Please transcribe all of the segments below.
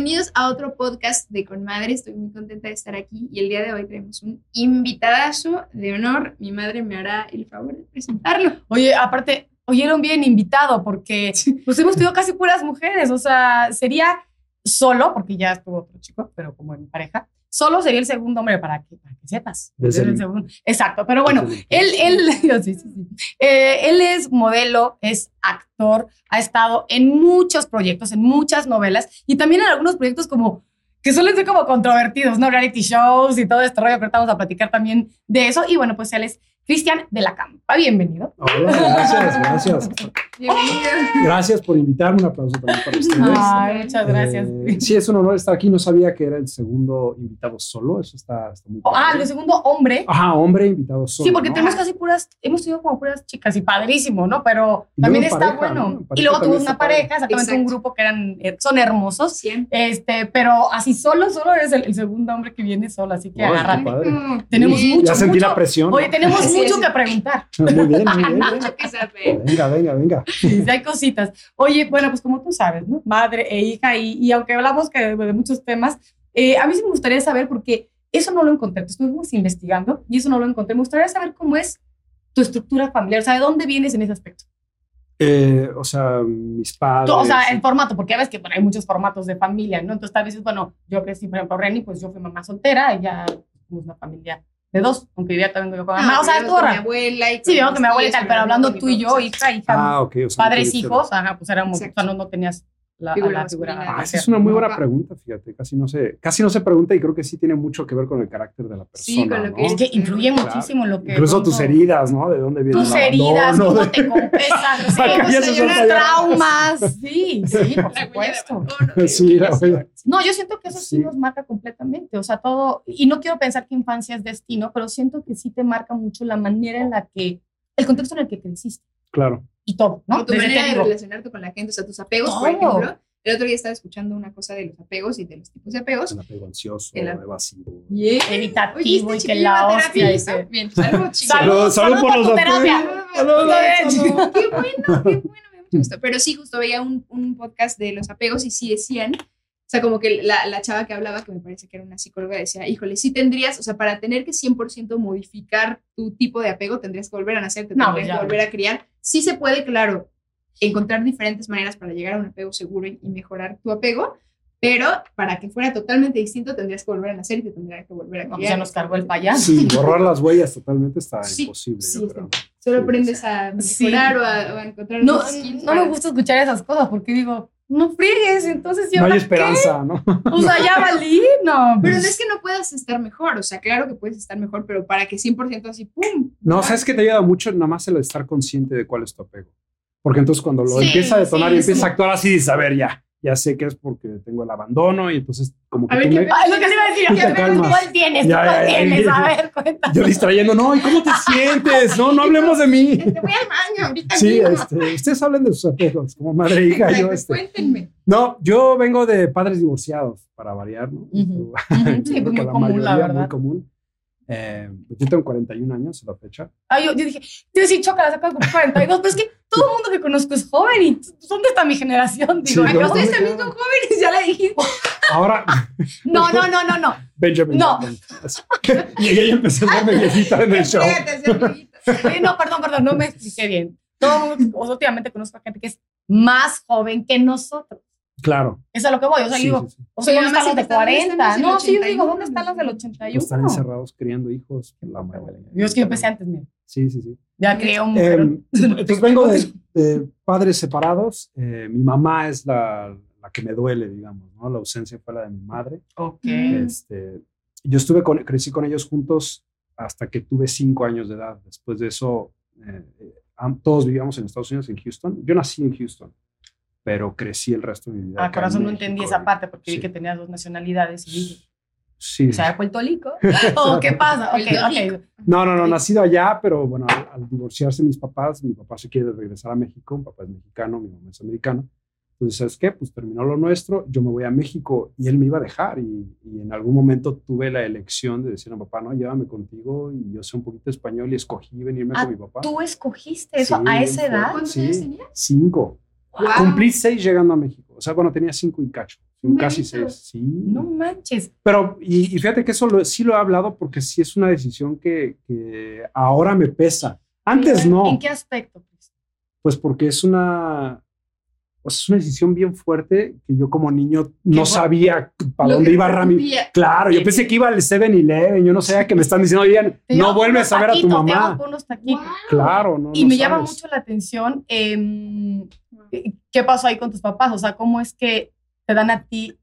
bienvenidos a otro podcast de Con Madre. Estoy muy contenta de estar aquí y el día de hoy tenemos un invitadazo de honor. Mi madre me hará el favor de presentarlo. Oye, aparte, oyeron bien invitado porque pues hemos tenido casi puras mujeres, o sea, sería solo, porque ya estuvo otro chico, pero como en pareja, solo sería el segundo hombre para que, para que sepas. El segundo. Exacto, pero bueno, él, él, sí, sí, sí. Eh, él es modelo, es actor, ha estado en muchos proyectos, en muchas novelas y también en algunos proyectos como que suelen ser como controvertidos, ¿no? Reality shows y todo este rollo, pero a platicar también de eso. Y bueno, pues él es Cristian de la Campa. Bienvenido. Hola, gracias, gracias. Bienvenido. Gracias por invitarme. Un aplauso también para ustedes. Ay, muchas gracias. Eh, sí, es un honor estar aquí. No sabía que era el segundo invitado solo. Eso está, está muy Oh, ah, padre. el segundo hombre. Ajá, hombre invitado solo. Sí, porque ¿no? tenemos casi puras, hemos tenido como puras chicas y padrísimo, ¿no? Pero también está pareja, bueno. ¿no? Y luego tuvimos una padre. pareja, exactamente un Exacto. grupo que eran, eh, son hermosos. Siempre. Este, pero así solo, solo eres el, el segundo hombre que viene solo, así que agárrate. padre. Mm, Tenemos sí. mucho, Ya sentí mucho- la presión. Oye, tenemos Sí, mucho que preguntar. Muy bien, muy bien. Mucho que saber. Venga, venga, venga. Sí, hay cositas. Oye, bueno, pues como tú sabes, ¿no? Madre e hija, y, y aunque hablamos que de, de muchos temas, eh, a mí sí me gustaría saber, porque eso no lo encontré, te estuvimos investigando y eso no lo encontré. Me gustaría saber cómo es tu estructura familiar, o sea, ¿de dónde vienes en ese aspecto? Eh, o sea, mis padres. O sea, el formato, porque ya ves que bueno, hay muchos formatos de familia, ¿no? Entonces, tal vez, bueno, yo crecí, por ejemplo, Reni, pues yo fui mamá soltera, ella tuvimos una familia de dos, aunque vivía también yo con mamá. Ah, o sea, estuvo mi abuela y Sí, vivimos con mi abuela y tal, pero hablando mi tú y yo, hija, hija, Ah, ok. O sea, padres, hijos, ajá, pues éramos, Exacto. o sea, no, no tenías la, a Figura la figura. Ah, esa es una muy buena pregunta, fíjate. Casi no, se, casi no se pregunta y creo que sí tiene mucho que ver con el carácter de la persona. Sí, con lo ¿no? que Es que influye Claro. muchísimo lo que. Incluso tus heridas, ¿no? De dónde viene Tus heridas, cómo de- te suelta unos ya. traumas. Sí, sí, por supuesto. Sí, la. No, yo siento que eso sí. Sí. nos marca completamente, o sea, todo, y no quiero pensar que infancia es destino, pero siento que sí te marca mucho la manera en la que, el contexto en el que creciste Claro. Y todo, ¿no? O tu Desde manera de relacionarte con la gente, o sea, tus apegos, por Todo. ejemplo. El otro día estaba escuchando una cosa de los apegos y de los tipos de apegos. El apego ansioso, El- evasivo. Yeah. evitativo Oye, y que la hostia, dice. ¿no? Bien, algo chido. Salud, salud por los apegos. Salud. Salud. Qué bueno, qué bueno, me da mucho gusto. Pero sí, justo veía un, un podcast de los apegos y sí decían, o sea, como que la, la chava que hablaba, que me parece que era una psicóloga, decía, híjole, sí tendrías, o sea, para tener que 100% modificar tu tipo de apego, tendrías que volver a nacer, te No, tendrías que volver a criar. Sí se puede, claro, encontrar diferentes maneras para llegar a un apego seguro y, mejorar tu apego, pero para que fuera totalmente distinto, tendrías que volver a nacer y te tendrías que volver a pues ya nos cargó el payaso. Sí, borrar las huellas totalmente está Sí, imposible, sí, yo. Solo aprendes a Sí. mejorar o, a, o a encontrar No, no me gusta escuchar esas cosas porque digo, no friegues, entonces yo. No hay esperanza, ¿no? O sea, ya valí, no. Pero pues, no es que no puedas estar mejor, o sea, claro que puedes estar mejor, pero para que 100% así, ¡pum! No, ¿sabes que te ayuda mucho? Nada más el estar consciente de cuál es tu apego. Porque entonces cuando lo Sí, empieza a detonar sí, y empieza sí. a actuar así, dices, a ver, ya, ya sé que es porque tengo el abandono y entonces como que A ver, tú ¿qué me- Ay, lo que te iba a decir, te ¿qué-. ¿cuál tienes? Ya, ¿Tú ya, ¿Cuál ya, tienes? ya. A ver, cuéntame. yo distrayendo, no, ¿y cómo te sientes? No, no hablemos de mí. Este, voy al baño ahorita. Sí, este, ustedes hablen de sus apegos, como madre e hija, yo Exacto, este. Cuéntenme. No, yo vengo de padres divorciados, para variar, ¿no? Sí, pues muy común, la verdad. Muy común. Eh, yo tengo 41 años a la fecha. Ay, yo, yo dije, yo sí, choca, saca con 42, pero es que todo el mundo que conozco es joven y ¿dónde está mi generación? Digo, Sí, yo- no. Ustedes también son jóvenes, ya la dijiste. Ahora, no, no, no, no, no. Benjamin. No. Llegué y empecé a verme viejita en el show. Ese. Eh, no, perdón, perdón, no me expliqué bien. Todo el mundo, últimamente conozco a gente que es más joven que nosotros. Claro. Es a lo que voy. O sea, Sí, digo, sí, sí. o sea, ¿dónde están los de además, ¿dónde están 40? los del No, sí, yo digo, 81? ¿dónde están los del 81? Están encerrados criando hijos. La madre. Yo es que yo empecé antes, mira. Sí, sí, sí. Ya crié un Eh, entonces vengo de, de padres separados. Eh, mi mamá es la, la que me duele, digamos, ¿no? La ausencia fue la de mi madre. Ok. Este, yo estuve con, crecí con ellos juntos hasta que tuve cinco años de edad. Después de eso, eh, eh, todos vivíamos en Estados Unidos, en Houston. Yo nací en Houston, pero crecí el resto de mi vida. Ah, acá corazón, en no entendí esa parte porque vi Sí. que tenías dos nacionalidades y dije, Sí. o sea, de Puerto Rico. ¿O qué pasa? Ok, Puerto ok. No, no, no, nacido allá, pero bueno, al, al divorciarse mis papás, mi papá se quiere regresar a México, mi papá es mexicano, mi mamá es americana. Entonces, ¿sabes qué? Pues terminó lo nuestro, yo me voy a México y él me iba a dejar y, y en algún momento tuve la elección de decir a papá, no, llévame contigo y yo sé un poquito español y escogí venirme Ah, con mi papá. ¿Tú escogiste eso Sí, a esa edad? ¿Cuántos años tenías? Cinco. Wow. Cumplí seis llegando a México. O sea, bueno, tenía cinco y cacho. Casi seis. Sí. No manches. Pero, y, y fíjate que eso lo- sí lo he hablado porque sí es una decisión que, que ahora me pesa. Antes no. ¿En qué aspecto? pues? Pues porque es una, pues es una decisión bien fuerte que yo como niño no sabía para dónde iba Rami. Claro, yo pensé que iba al 7-Eleven, yo no sé, que me están diciendo, oigan, Te no vuelves a ver a tu te mamá. por unos taquitos. Wow. Claro, no. Y no me llama sabes. mucho la atención em, qué pasó ahí con tus papás, o sea, cómo es que te dan a ti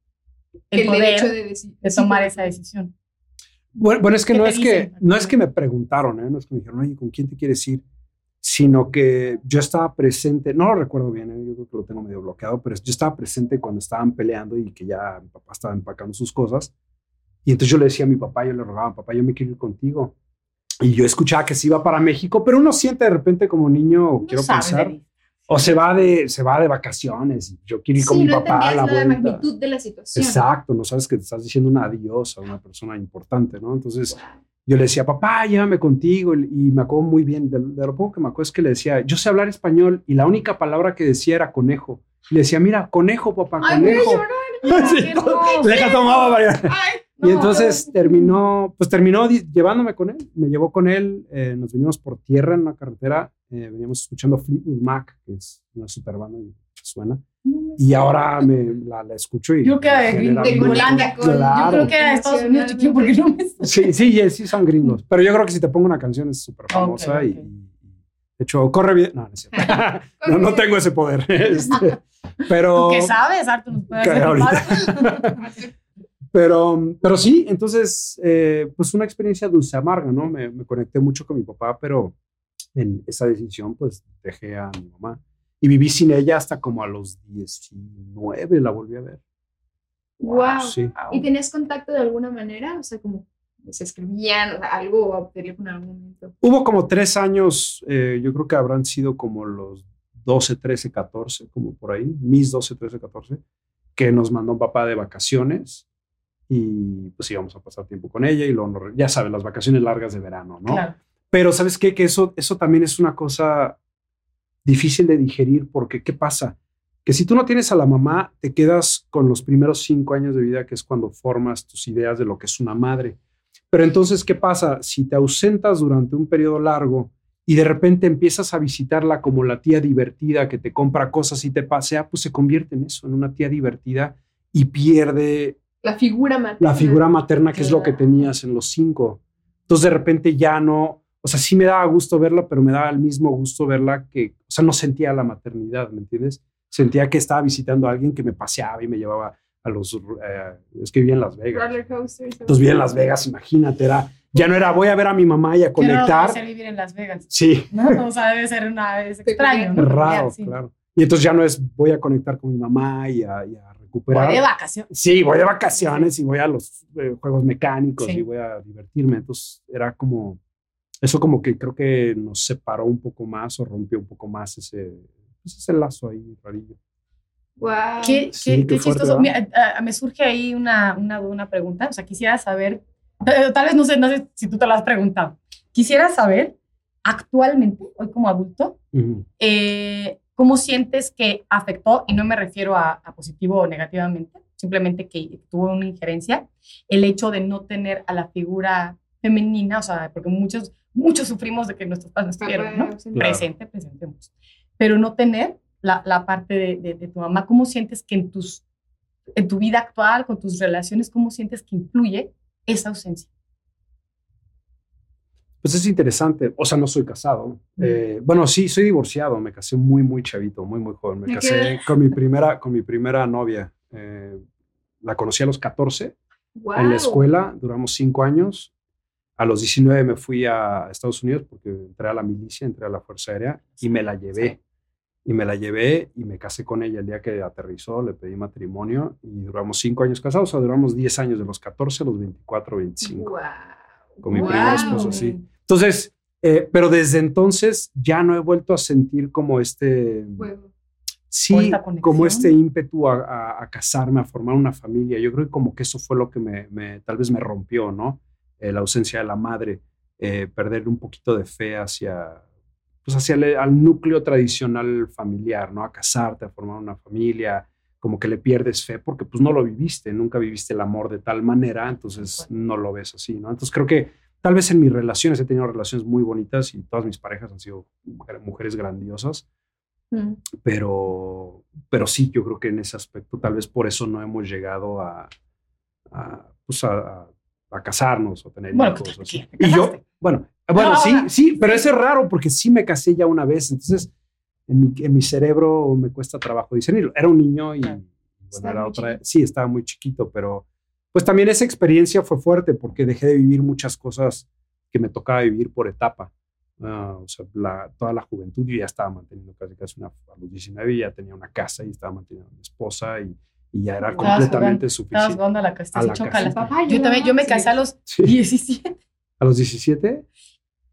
el, El poder derecho de, tomar sí, esa decisión. Bueno, bueno, es que ¿Qué no es que, dicen? no es que me preguntaron, ¿eh? no es que me dijeron, oye, ¿con quién te quieres ir? Sino que yo estaba presente, no lo recuerdo bien, ¿eh? yo creo que lo tengo medio bloqueado, pero yo estaba presente cuando estaban peleando y que ya mi papá estaba empacando sus cosas. Y entonces yo le decía a mi papá, yo le rogaba, papá, yo me quiero ir contigo. Y yo escuchaba que se iba para México, pero uno siente de repente como niño, No quiero pensar. O se va de, se va de vacaciones, yo quiero ir con mi no papá a la la magnitud de la situación. Exacto, no sabes que te estás diciendo un adiós a una persona importante, ¿no? Entonces yo le decía, papá, llévame contigo. Y me acuerdo muy bien, de, de lo poco que me acuerdo es que le decía, yo sé hablar español y la única palabra que decía era conejo. Y le decía, mira, conejo, papá, Ay, voy a conejo. Llorar. Sí, qué hermoso. Deja tomaba varias. Ay, Y No. entonces terminó, pues terminó llevándome con él. Me llevó con él, eh, nos venimos por tierra en una carretera, eh, veníamos escuchando Fleetwood Mac, que es una super banda y suena. Y ahora me la, la escucho y Yo que de con- Claro. Yo creo que era de Estados Unidos, chiquillo, porque no me Sí, sí, sí, sí son gringos. Pero yo creo que si te pongo una canción es súper famosa Ok, y, ok. y- de hecho, corre bien. No, no es cierto. no, no tengo ese poder. Este, pero, ¿Tú qué sabes, Arthur? Pero, pero sí, entonces, eh, pues una experiencia dulce amarga, ¿no? Me, me conecté mucho con mi papá, pero en esa decisión, pues dejé a mi mamá y viví sin ella hasta como a los 19 la volví a ver. Wow. Sí. ¿Y tenías contacto de alguna manera? O sea, como se escribían algo en algún momento. Hubo como tres años, eh, yo creo que habrán sido como los 12, 13, 14, como por ahí, mis 12, 13, 14, que nos mandó un papá de vacaciones y pues íbamos a pasar tiempo con ella y luego, ya sabes, las vacaciones largas de verano, ¿no? Claro. Pero ¿sabes qué? Que eso, eso también es una cosa difícil de digerir porque ¿qué pasa? Que si tú no tienes a la mamá, te quedas con los primeros cinco años de vida, que es cuando formas tus ideas de lo que es una madre. Pero entonces, ¿qué pasa? Si te ausentas durante un periodo largo y de repente empiezas a visitarla como la tía divertida que te compra cosas y te pasea, pues se convierte en eso, en una tía divertida y pierde La figura materna. la figura materna, que es lo que tenías en los cinco. Entonces de repente ya no, o sea, sí me daba gusto verla, pero me daba el mismo gusto verla que, o sea, no sentía la maternidad, ¿me entiendes? Sentía que estaba visitando a alguien que me paseaba y me llevaba a los, eh, es que vivía en Las Vegas. Entonces vivía en Las Vegas, imagínate, era, ya no era voy a ver a mi mamá y a conectar. ser vivir en Las Vegas. Sí, ¿no? O sea, debe ser una vez extraño. ¿no? raro, Sí. claro. Y entonces ya no es voy a conectar con mi mamá y a, y a recuperar. Voy de vacaciones. Sí, voy de vacaciones y voy a los eh, juegos mecánicos Sí. y voy a divertirme. Entonces era como, eso como que creo que nos separó un poco más o rompió un poco más ese, pues, ese lazo ahí rarillo. Wow. Qué, Sí, qué- qué qué fuerte, chistoso. Mira, ah, me surge ahí una, una, una pregunta. O sea, quisiera saber, tal vez no sé, no sé si tú te la has preguntado. Quisiera saber, actualmente, hoy como adulto, Ujú. eh, ¿cómo sientes que afectó, y no me refiero a, a positivo o negativamente, simplemente que tuvo una injerencia, el hecho de no tener a la figura femenina, o sea, porque muchos, muchos sufrimos de que nuestros padres no estuvieron, ¿no? Claro. presente, presente mucho. Pero no tener la, la parte de, de- de tu mamá, ¿cómo sientes que en, tus, en tu vida actual, con tus relaciones, cómo sientes que influye esa ausencia? Pues es interesante. O sea, no soy casado. Mm. Eh, bueno, sí, soy divorciado. Me casé muy, muy chavito, muy, muy joven. Me ¿De qué casé con mi primera, con mi primera novia. Eh, la conocí a los 14 Wow. en la escuela, duramos cinco años. A los 19 me fui a Estados Unidos porque entré a la milicia, entré a la Fuerza Aérea y me la llevé. Y me la llevé y me casé con ella el día que aterrizó, le pedí matrimonio y duramos cinco años casados, o sea, duramos 10 años de los 14 a los 24, 25. Wow. Con mi Wow. primer esposo, sí. Entonces, eh, pero desde entonces ya no he vuelto a sentir como este, Fuego. sí, como este ímpetu a, a- a casarme, a formar una familia. Yo creo que como que eso fue lo que me, me- tal vez me rompió, ¿no? Eh, la ausencia de la madre, eh, perder un poquito de fe hacia, pues hacia el al núcleo tradicional familiar, ¿no? A casarte, a formar una familia, como que le pierdes fe porque pues no lo viviste, nunca viviste el amor de tal manera, entonces no lo ves así, ¿no? Entonces creo que tal vez en mis relaciones he tenido relaciones muy bonitas y todas mis parejas han sido mujeres grandiosas, Mm. pero, pero sí, yo creo que en ese aspecto tal vez por eso no hemos llegado a, a, pues a, a casarnos o tener Bueno, hijos. pues, así. ¿te Y yo, bueno, bueno, No, sí, ahora- sí, pero eso es raro porque sí me casé ya una vez, entonces en mi, en mi cerebro me cuesta trabajo discernirlo. Era un niño y bueno, era otra, chiquito. sí, estaba muy chiquito, pero pues también esa experiencia fue fuerte porque dejé de vivir muchas cosas que me tocaba vivir por etapa. Ah, o sea, la- toda la juventud yo ya estaba manteniendo casi casi una, a los 19 ya tenía una casa y estaba manteniendo a mi esposa y, y ya era Estabas completamente Estabas suficiente. jugando a la casta, A sí, la chócalas. casita. Papá, Yo también, yo me sí. casé a los Sí. 17. A los 17,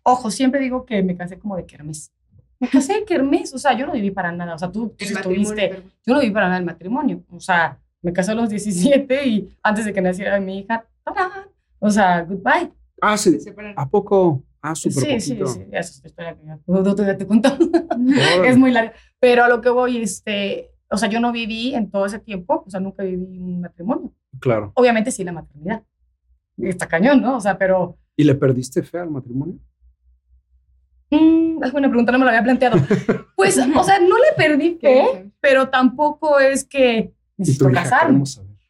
Ojo, siempre digo que me casé como de kermés. Me casé de kermés, o sea, yo no viví para nada. O sea, tú, tú estuviste, yo no viví para nada el matrimonio. O sea, me casé a los 17 y antes de que naciera mi hija, ¡tarán! o sea, goodbye. ah, sí. ¿a poco? Ah, súper Sí, sí, poquito. sí, esa es otra historia que ya otro día te. Órale. es muy larga. Pero a lo que voy, este, o sea, yo no viví en todo ese tiempo, o sea, nunca viví un matrimonio. Claro. Obviamente sí la maternidad. Está cañón, ¿no? O sea, pero ¿Y le perdiste fe al matrimonio? Mm, es buena pregunta, no me lo había planteado. Pues, o sea, no le perdí fe, pero tampoco es que necesito casarme.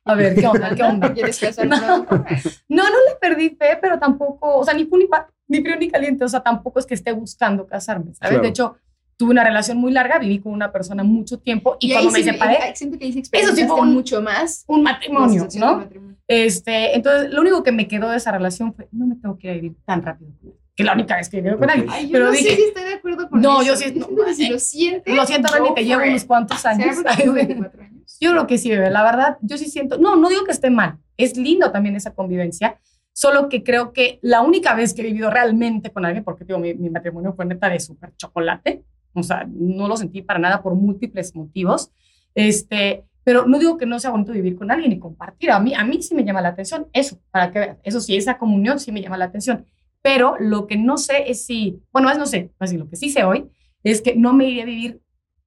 A ver, ¿qué onda? ¿Qué onda? ¿Quieres casar No. No, no le perdí fe, pero tampoco, o sea, ni fu ni pa, ni frío ni caliente, o sea, tampoco es que esté buscando casarme, ¿sabes? Claro. De hecho, tuve una relación muy larga, viví con una persona mucho tiempo y, Y cuando me separé, siento que Eso sí fue un- mucho más un la matrimonio, ¿no? matrimonio. Este, entonces, lo único que me quedó de esa relación fue, no me tengo que ir a vivir tan rápido, que la única vez que viví con alguien. Ay, yo Pero no dije- sé si estoy de acuerdo con No, eso. yo sí- no, siento si lo sientes. Lo siento, Rani, go te llevo unos cuantos ¿Será años. porque tengo 24 años? Yo creo que sí, bebé. La verdad, yo sí siento. No, no digo que esté mal. Es lindo también esa convivencia. Solo que creo que la única vez que he vivido realmente con alguien, porque digo, mi, mi matrimonio fue neta de súper chocolate. O sea, no lo sentí para nada por múltiples motivos. Este, pero no digo que no sea bonito vivir con alguien y compartir. A mí, a mí sí me llama la atención eso, para que veas. Eso sí, esa comunión sí me llama la atención. Pero lo que no sé es si, bueno, es no sé, así lo que sí sé hoy es que no me iría a vivir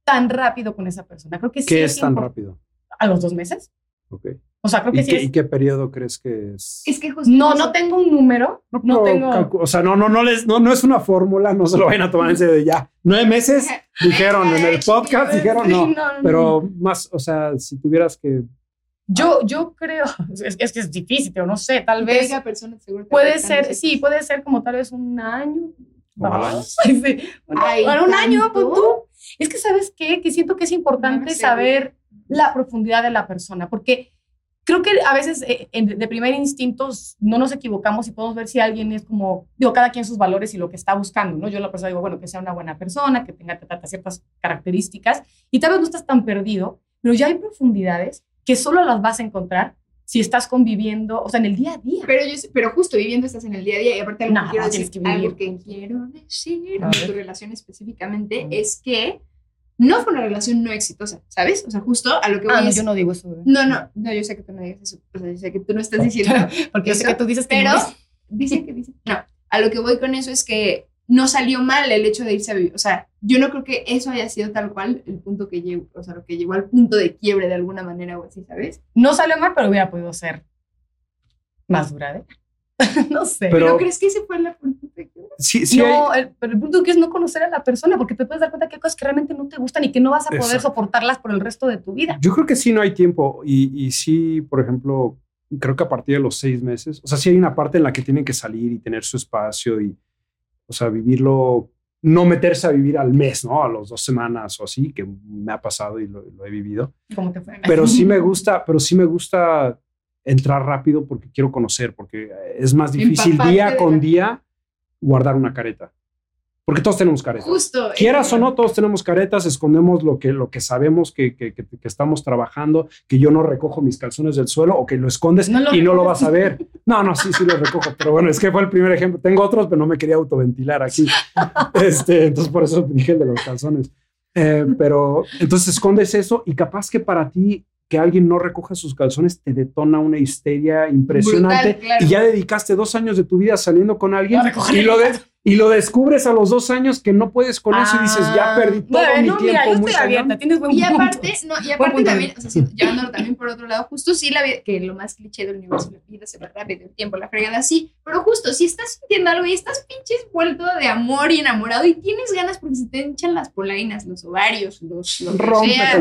tan rápido con esa persona. Creo que sí ¿Qué es tan rápido? a los dos meses. Ok. O sea, creo que ¿Y sí qué, es. y qué periodo crees que es? Es que justo No, no tengo un número. No, pero tengo. O sea, no, no, no, les, no, no es una fórmula, no se lo vayan a tomar en serio de ya. Nueve meses dijeron en el podcast, dijeron no. No, no, Pero no. más, o sea, si tuvieras que. Yo, yo creo. Es, es que es difícil, o no sé, tal vez. diga persona, seguro te Puede ser, sí, puede ser como tal vez un año. Ay, sí. Bueno, Ay, bueno, un año, pues tú. Es que, ¿sabes qué? Que siento que es importante saber la profundidad de la persona, porque creo que a veces eh, en- de primer instinto no nos equivocamos y podemos ver si alguien es como, digo, cada quien sus valores y lo que está buscando, ¿no? Yo la persona digo, bueno, que sea una buena persona, que tenga ta, ta, ta, ciertas características y tal vez no estás tan perdido, pero ya hay profundidades que solo las vas a encontrar si estás conviviendo, o sea, en el día a día. Pero, yo, pero justo viviendo estás en el día a día y aparte algo que quiero decir, que algo que quiero decir ver. tu relación específicamente Mm. es que no fue una relación no exitosa, ¿sabes? O sea, justo a lo que voy Ah, no, yo no digo eso, bebé. no, no, no, yo sé que tú no digas eso, o sea, yo sé que tú no estás diciendo porque yo sé eso, que tú dices que pero no dicen que dicen. No, a lo que voy con eso es que no salió mal el hecho de irse a vivir. O sea, yo no creo que eso haya sido tal cual el punto que llegó, o sea, lo que llegó al punto de quiebre de alguna manera o así, ¿sabes? no salió mal, pero hubiera podido ser más duradera. no sé. Pero- ¿Pero crees que ese fue el punto de quiebre? Sí, sí. no, hay- el, pero el punto que es no conocer a la persona, porque te puedes dar cuenta que hay cosas que realmente no te gustan y que no vas a poder Exacto. soportarlas por el resto de tu vida. yo creo que sí no hay tiempo. Y, y sí, por ejemplo, creo que a partir de los seis meses, o sea, sí hay una parte en la que tienen que salir y tener su espacio y, o sea, vivirlo, no meterse a vivir al mes, ¿no? A las dos semanas o así, que me ha pasado y lo, lo he vivido. ¿Cómo te fue? Pero sí me gusta, pero sí me gusta entrar rápido porque quiero conocer, porque es más difícil Empaparte día con la- día guardar una careta. Porque todos tenemos caretas. Justo. Quieras o no, todos tenemos caretas, escondemos lo que, lo que sabemos que, que, que- que estamos trabajando, que yo no recojo mis calzones del suelo o que lo escondes No lo y no lo vas a ver. No, no, sí, sí lo recojo, pero bueno, es que fue el primer ejemplo. Tengo otros, pero no me quería autoventilar aquí. Este, entonces por eso dije el de los calzones. Eh, pero entonces escondes eso y capaz que para ti que alguien no recoja sus calzones te detona una histeria impresionante Brutal, claro. y ya dedicaste dos años de tu vida saliendo con alguien y lo, de- Y lo descubres a los dos años que no puedes con eso y dices, ya Ah, perdí todo bueno, mi no, tiempo. mira, yo estoy abierta, tienes buen Y punto. aparte, no, y aparte punto. también, o sea, llevándolo también por otro lado, justo sí la vida, que lo más cliché del universo, la vida se va rápido, el tiempo, la fregada, sí, pero justo, si estás sintiendo algo y estás pinches vuelto de amor y enamorado y tienes ganas porque se te hinchan las polainas, los ovarios, los... Lo que Rómpete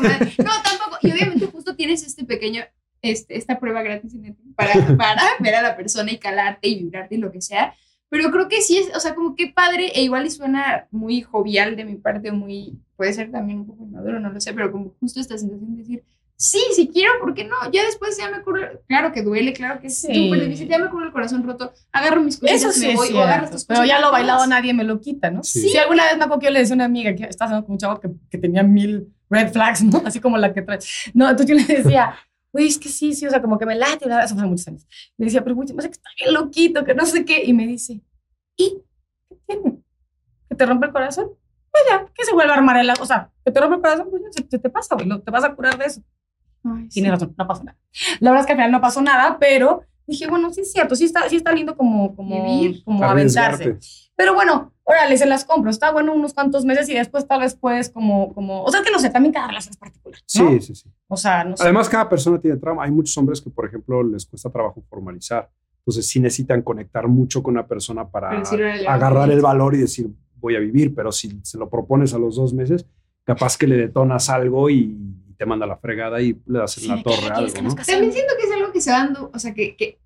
madre. No, tampoco, y obviamente justo tienes este pequeño, este, esta prueba gratis en el- para, para ver a la persona y calarte y vibrarte y lo que sea, pero creo que sí es, o sea, como que padre, e igual y suena muy jovial de mi parte, o muy, puede ser también un poco inmaduro, no lo sé, pero como justo esta sensación de decir, sí, si quiero, ¿por qué no? Ya después ya me ocurre, claro que duele, claro que es Sí. súper difícil, ya me ocurre el corazón roto, agarro mis cosas, Eso sí me voy, o agarro estas pero ya lo bailado nadie me lo quita, ¿no? Sí. Sí, alguna vez me acuerdo que yo le decía a una amiga que estaba hablando con un chavo que, que tenía mil red flags, ¿no? Así como la que trae. No, entonces yo le decía, güey, es que sí, sí, o sea, como que me late, bla, bla, eso fue hace muchos años. Le decía, pero güey, me hace que está bien loquito, que no sé qué. Y me dice, ¿y qué tiene? ¿Que te rompe el corazón? Pues ya, que se vuelve a armar el... O sea, que te rompe el corazón, pues ya, se, se te pasa, güey, no te vas a curar de eso. Ay, sí. Tienes razón, no pasó nada. La verdad es que al final no pasó nada, pero dije, bueno, sí es cierto, sí está, sí está lindo como, como, Vivir. como aventarse. Pero bueno, órale, se las compro. Está bueno unos cuantos meses y después tal vez puedes como, como, o sea, que no sé, también cada relación es particular, ¿no? Sí, sí, sí. O sea, no sé. Además, cada persona tiene trauma. Hay muchos hombres que, por ejemplo, les cuesta trabajo formalizar. Entonces, sí necesitan conectar mucho con una persona para "Órale, agarrar vamos". el valor y decir, voy a vivir. Pero si se lo propones a los dos meses, capaz que le detonas algo y te manda la fregada y le das en Sí, la ¿de qué torre algo, ¿no? También siento que es algo que se va dando, o sea, que, que,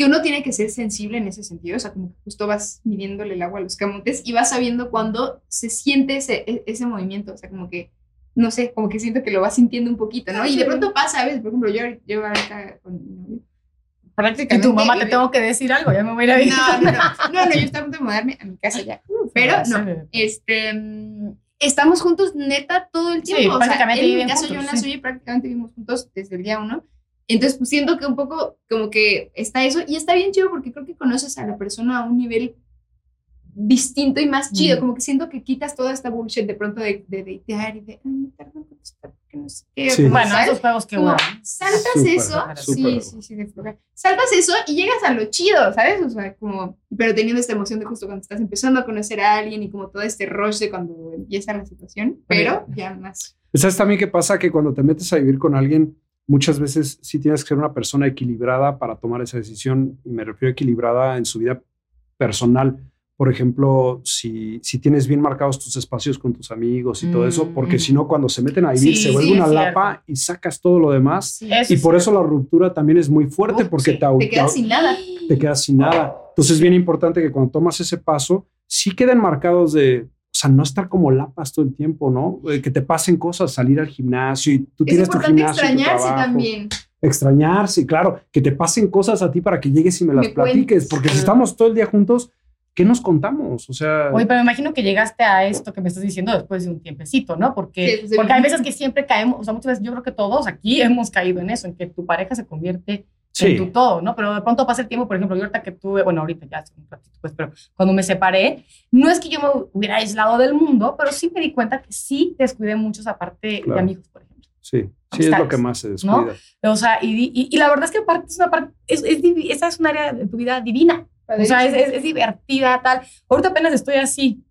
que uno tiene que ser sensible en ese sentido, o sea, como que justo vas midiéndole el agua a los camotes y vas sabiendo cuando se siente ese, e- ese movimiento, o sea, como que, no sé, como que siento que lo vas sintiendo un poquito, ¿no? Y de pronto pasa a veces, por ejemplo, yo, yo ahorita con mi novio, Y prácticamente... tu mamá te tengo que decir algo, ya me voy a ir a vivir. No, no, no, no, yo estaba a punto de mudarme a mi casa ya, pero no, este, estamos juntos neta todo el Sí, tiempo. o sea, prácticamente en mi caso, juntos, yo en la sí. suya, prácticamente vivimos juntos desde el día uno. Entonces, pues siento que un poco como que está eso, y está bien chido porque creo que conoces a la persona a un nivel distinto y más chido, Mm. como que siento que quitas toda esta bullshit de pronto de, de datear y de, ay, me tardo en contestar, porque no sé qué. Sí. como, Bueno, ¿sabes? esos juegos que Como, bueno. saltas Súper, eso, súper. sí, sí, sí, de flojar. Saltas eso y llegas a lo chido, ¿sabes? O sea, como, pero teniendo esta emoción de justo cuando estás empezando a conocer a alguien y como todo este rush de cuando empieza la situación, pero ya más. ¿Sabes también qué pasa? Que cuando te metes a vivir con alguien, muchas veces sí tienes que ser una persona equilibrada para tomar esa decisión. Y me refiero a equilibrada en su vida personal. Por ejemplo, si, si tienes bien marcados tus espacios con tus amigos y todo eso, Mm, porque ujú. si no, cuando se meten a vivir, Sí, se vuelve sí, una lapa y sacas todo lo demás. Y por eso la ruptura también es muy fuerte, Uf, porque te, Te quedas sin nada. te quedas sin nada. Entonces es bien importante que cuando tomas ese paso, sí queden marcados de, o sea, no estar como lapas todo el tiempo, ¿no? Eh, Que te pasen cosas, salir al gimnasio y tú Es tienes tu importante gimnasio. tu extrañarse trabajo. también. Extrañarse, claro, que te pasen cosas a ti para que llegues y me las Me platiques, cuentes. porque si estamos todo el día juntos, ¿qué nos contamos? O sea, Oye, pero me imagino que llegaste a esto que me estás diciendo después de un tiempecito, ¿no? Porque, porque hay veces que siempre caemos, o sea, muchas veces yo creo que todos aquí hemos caído en eso, en que tu pareja se convierte en sí, tu todo, ¿no? Pero de pronto pasa el tiempo, por ejemplo, yo ahorita que tuve, bueno, ahorita ya hace un ratito, pues, pero cuando me separé, no es que yo me hubiera aislado del mundo, pero sí me di cuenta que sí descuidé mucho esa parte Claro. de amigos, por ejemplo. sí, sí, es lo que más se descuida. O sea, y, y, y la verdad es que aparte es una parte, es, es esa es un área de tu vida divina. O sea, es, es, es divertida, tal. Ahorita apenas estoy así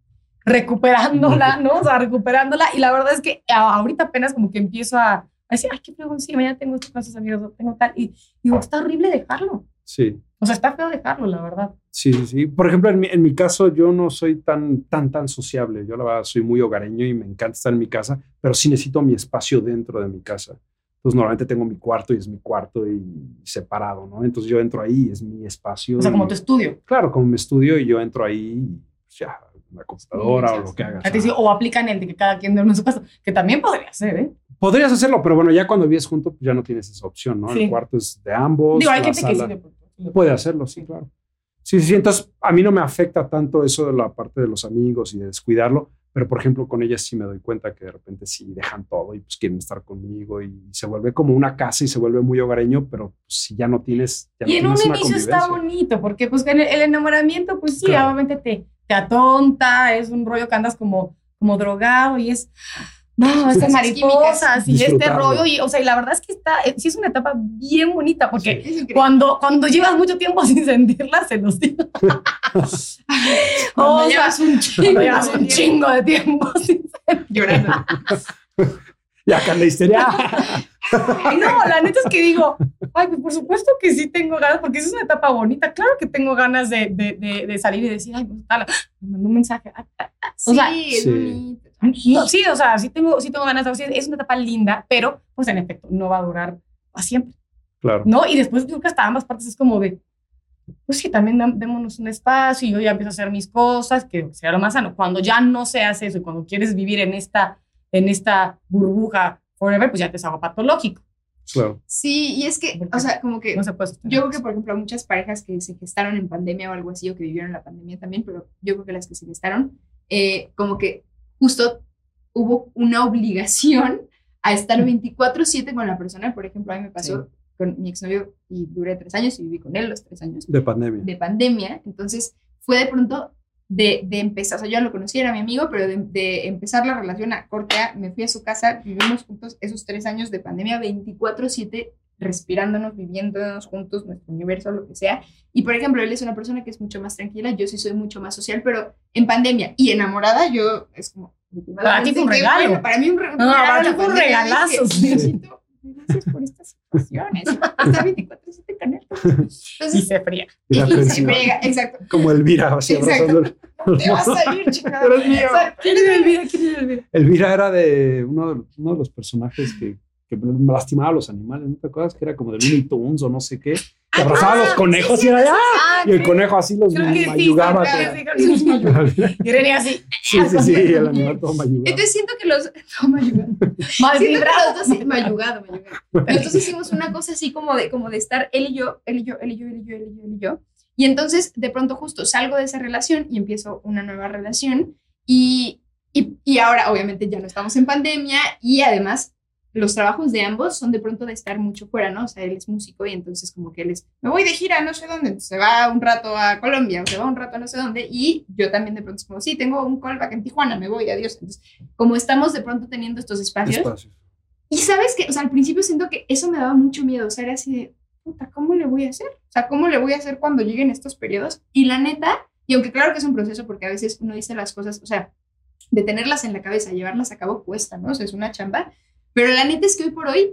recuperándola, ¿no? O sea, recuperándola. Y la verdad es que ahorita apenas como que empiezo a, a decir, ay, qué fregón, sí, mañana tengo estos casos amigos, tengo tal. Y digo, está horrible dejarlo. Sí. O sea, está feo dejarlo, la verdad. Sí, sí, sí. Por ejemplo, en mi, en mi caso, yo no soy tan, tan, tan sociable. Yo la verdad soy muy hogareño y me encanta estar en mi casa, pero sí necesito mi espacio dentro de mi casa. Entonces, normalmente tengo mi cuarto y es mi cuarto y separado, ¿no? Entonces, yo entro ahí, es mi espacio. O sea, como tu estudio. Claro, como mi estudio y yo entro ahí, y, pues, ya, una computadora Sí, o lo que hagas. O aplican el de que cada quien duerme en su casa, que también podría ser, ¿eh? Podrías hacerlo, pero bueno, ya cuando vives junto, pues ya no tienes esa opción, ¿no? Sí. El cuarto es de ambos. Digo, hay gente que sí. sala- le- Puede hacerlo, sí, claro. Sí, sí, entonces a mí no me afecta tanto eso de la parte de los amigos y de descuidarlo, pero por ejemplo con ellas sí me doy cuenta que de repente sí dejan todo y pues quieren estar conmigo y se vuelve como una casa y se vuelve muy hogareño, pero pues, si ya no tienes... Ya no Y en un tienes una inicio está bonito, porque pues en el, el enamoramiento, pues sí, Claro. obviamente te, te atonta, es un rollo que andas como, como drogado y es No, Esas mariposas y este rollo. Y, o sea, y la verdad es que está, eh, sí es una etapa bien bonita porque cuando, cuando llevas mucho tiempo sin sentirla, se nos diga. Cuando o sea, llevas un chingo llevas de un tiempo. chingo de tiempo sin llorando. Y acá en la histeria. Ay, no, la neta es que digo, ay, pues por supuesto que sí tengo ganas, porque es una etapa bonita. Claro que tengo ganas de, de, de, de salir y decir, ay, pues, tal, me mandó un mensaje. Ah, ah, ah. O Sí, sea, es sí. bonito. no, sí, o sea, sí tengo, sí tengo ganas de decir, es una etapa linda, pero pues en efecto no va a durar para siempre, Claro. ¿no? Y después creo que hasta ambas partes es como de, pues sí, también démonos un espacio y yo ya empiezo a hacer mis cosas, que sea lo más sano. Cuando ya no se hace eso y cuando quieres vivir en esta, en esta burbuja forever, pues ya te es algo patológico. Claro. Sí, y es que, Porque o sea, como que No se puede Yo creo que, por ejemplo, muchas parejas que se gestaron en pandemia o algo así, o que vivieron la pandemia también, pero yo creo que las que se gestaron, eh, como que justo hubo una obligación a estar 24/7 con la persona. Por ejemplo, a mí me pasó con mi exnovio y duré tres años y viví con él los tres años De pandemia. de pandemia. Entonces fue de pronto de, de empezar, o sea, yo lo conocí, era mi amigo, pero de, de empezar la relación a corte A, me fui a su casa, vivimos juntos esos tres años de pandemia 24/7 respirándonos, viviéndonos juntos, nuestro universo, lo que sea. Y por ejemplo, él es una persona que es mucho más tranquila, yo sí soy mucho más social, pero en pandemia y enamorada, yo es como... Para ti fue un regalo. bueno, para mí un, re- No, regalo para ti fue un regalazo, dije, sí. Gracias por estas situaciones. Está 24/7 con él. Y Entonces, se fría. Y y se frega, exacto. Como Elvira, así Exacto. abrazando. el- Te va a salir, chingada. Pero es mío. ¿Quién es Elvira? ¿Quién es Elvira? Elvira era de uno de, uno de los personajes que, que me lastimaba a los animales, ¿no te acuerdas? Que era como de Looney Tunes o no sé qué. Que abrazaba a los conejos y era ¡ah! Ah, Y el conejo así los sí, mayugaba. todo. sí, sí, sí. Y René así, Sí, sí, sí, el animal todo mayugado. Entonces siento que los. No, mayugado. mal Siento que vibrado. los dos. sí, Mayugado, mayugado. Entonces hicimos una cosa así como de, como de estar él y yo, él y yo, él y yo, él y yo, él y yo, él y yo. Y entonces de pronto justo salgo de esa relación y empiezo una nueva relación. Y, y, y ahora obviamente ya no estamos en pandemia y además los trabajos de ambos son de pronto de estar mucho fuera, ¿no? O sea, él es músico y entonces como que él es, me voy de gira no sé dónde, entonces se va un rato a Colombia o se va un rato a no sé dónde y yo también de pronto es como, sí, tengo un callback en Tijuana, me voy, adiós. Entonces, como estamos de pronto teniendo estos espacios, Espacios. y sabes que, o sea, al principio siento que eso me daba mucho miedo, o sea, era así de, puta, ¿cómo le voy a hacer? O sea, ¿cómo le voy a hacer cuando lleguen estos periodos? Y la neta, y aunque claro que es un proceso porque a veces uno dice las cosas, o sea, de tenerlas en la cabeza, llevarlas a cabo cuesta, ¿no? O sea, es una chamba, pero la neta es que hoy por hoy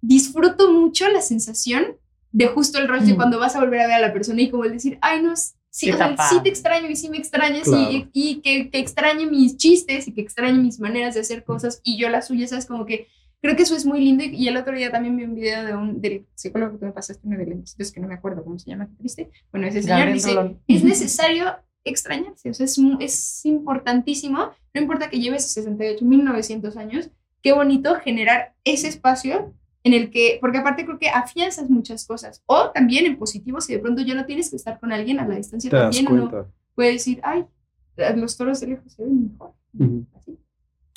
disfruto mucho la sensación de justo el de Mm. cuando vas a volver a ver a la persona y como el decir, ay, no, sí, o sea, sí te extraño y sí me extrañas Claro. y, y que, que extrañe mis chistes y que extrañe mis maneras de hacer cosas y yo las suyas, ¿sabes? Como que creo que eso es muy lindo y, y el otro día también vi un video de un del psicólogo que me pasaste, uno de lentecitos que no me acuerdo cómo se llama, qué triste. Bueno, ese señor Gabriel dice, Rolón. es necesario extrañarse, o sea, es, es importantísimo, no importa que lleves 68, 1900 años, qué bonito generar ese espacio en el que, porque aparte creo que afianzas muchas cosas, o también en positivo, si de pronto ya no tienes que estar con alguien a la distancia, Te también uno puede decir, ay, los toros de lejos se ven mejor. Ujú. Así.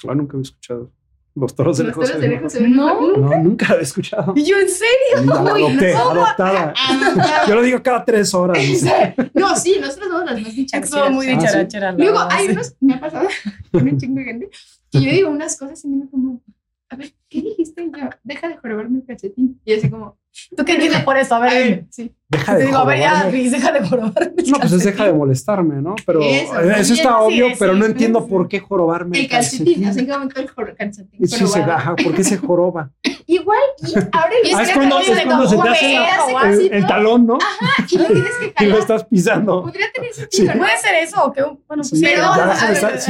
Ah, nunca había escuchado. Los toros de Los lejos. toros se de ven lejos se mejor. ven No. mejor. No, nunca la había escuchado. Y yo, ¿en serio? Adopté, ¿cómo? adoptada. Ah, Yo lo digo cada tres horas. no, sí, nosotros somos las más dicharacheras. Estuvo muy Ah, sí. dicharachera. la Luego hay unos, me ha pasado con un chingo de gente, que yo digo unas cosas y me digo como, a ver, ¿qué dijiste? Y yo, deja de jorobarme el calcetín. Y así como, ¿Tú qué entiendes por eso? A a ver, sí. Deja Te de digo, a ver, ya, deja de jorobarme. No, pues es deja de molestarme, ¿no? Pero Eso, está sí, obvio, sí, pero no sí, entiendo sí. por qué jorobarme El calcetín, así en qué momento el jor- calcetín. Y sí se baja, ¿por qué se joroba? Igual, y ahora el Ah, es cuando- es cuando se te hace hace El, el talón, ¿no? y lo tienes que Y lo estás pisando. Podría tener sentido, ¿no? ¿Puede ser eso? o que un- Bueno, pues Sí,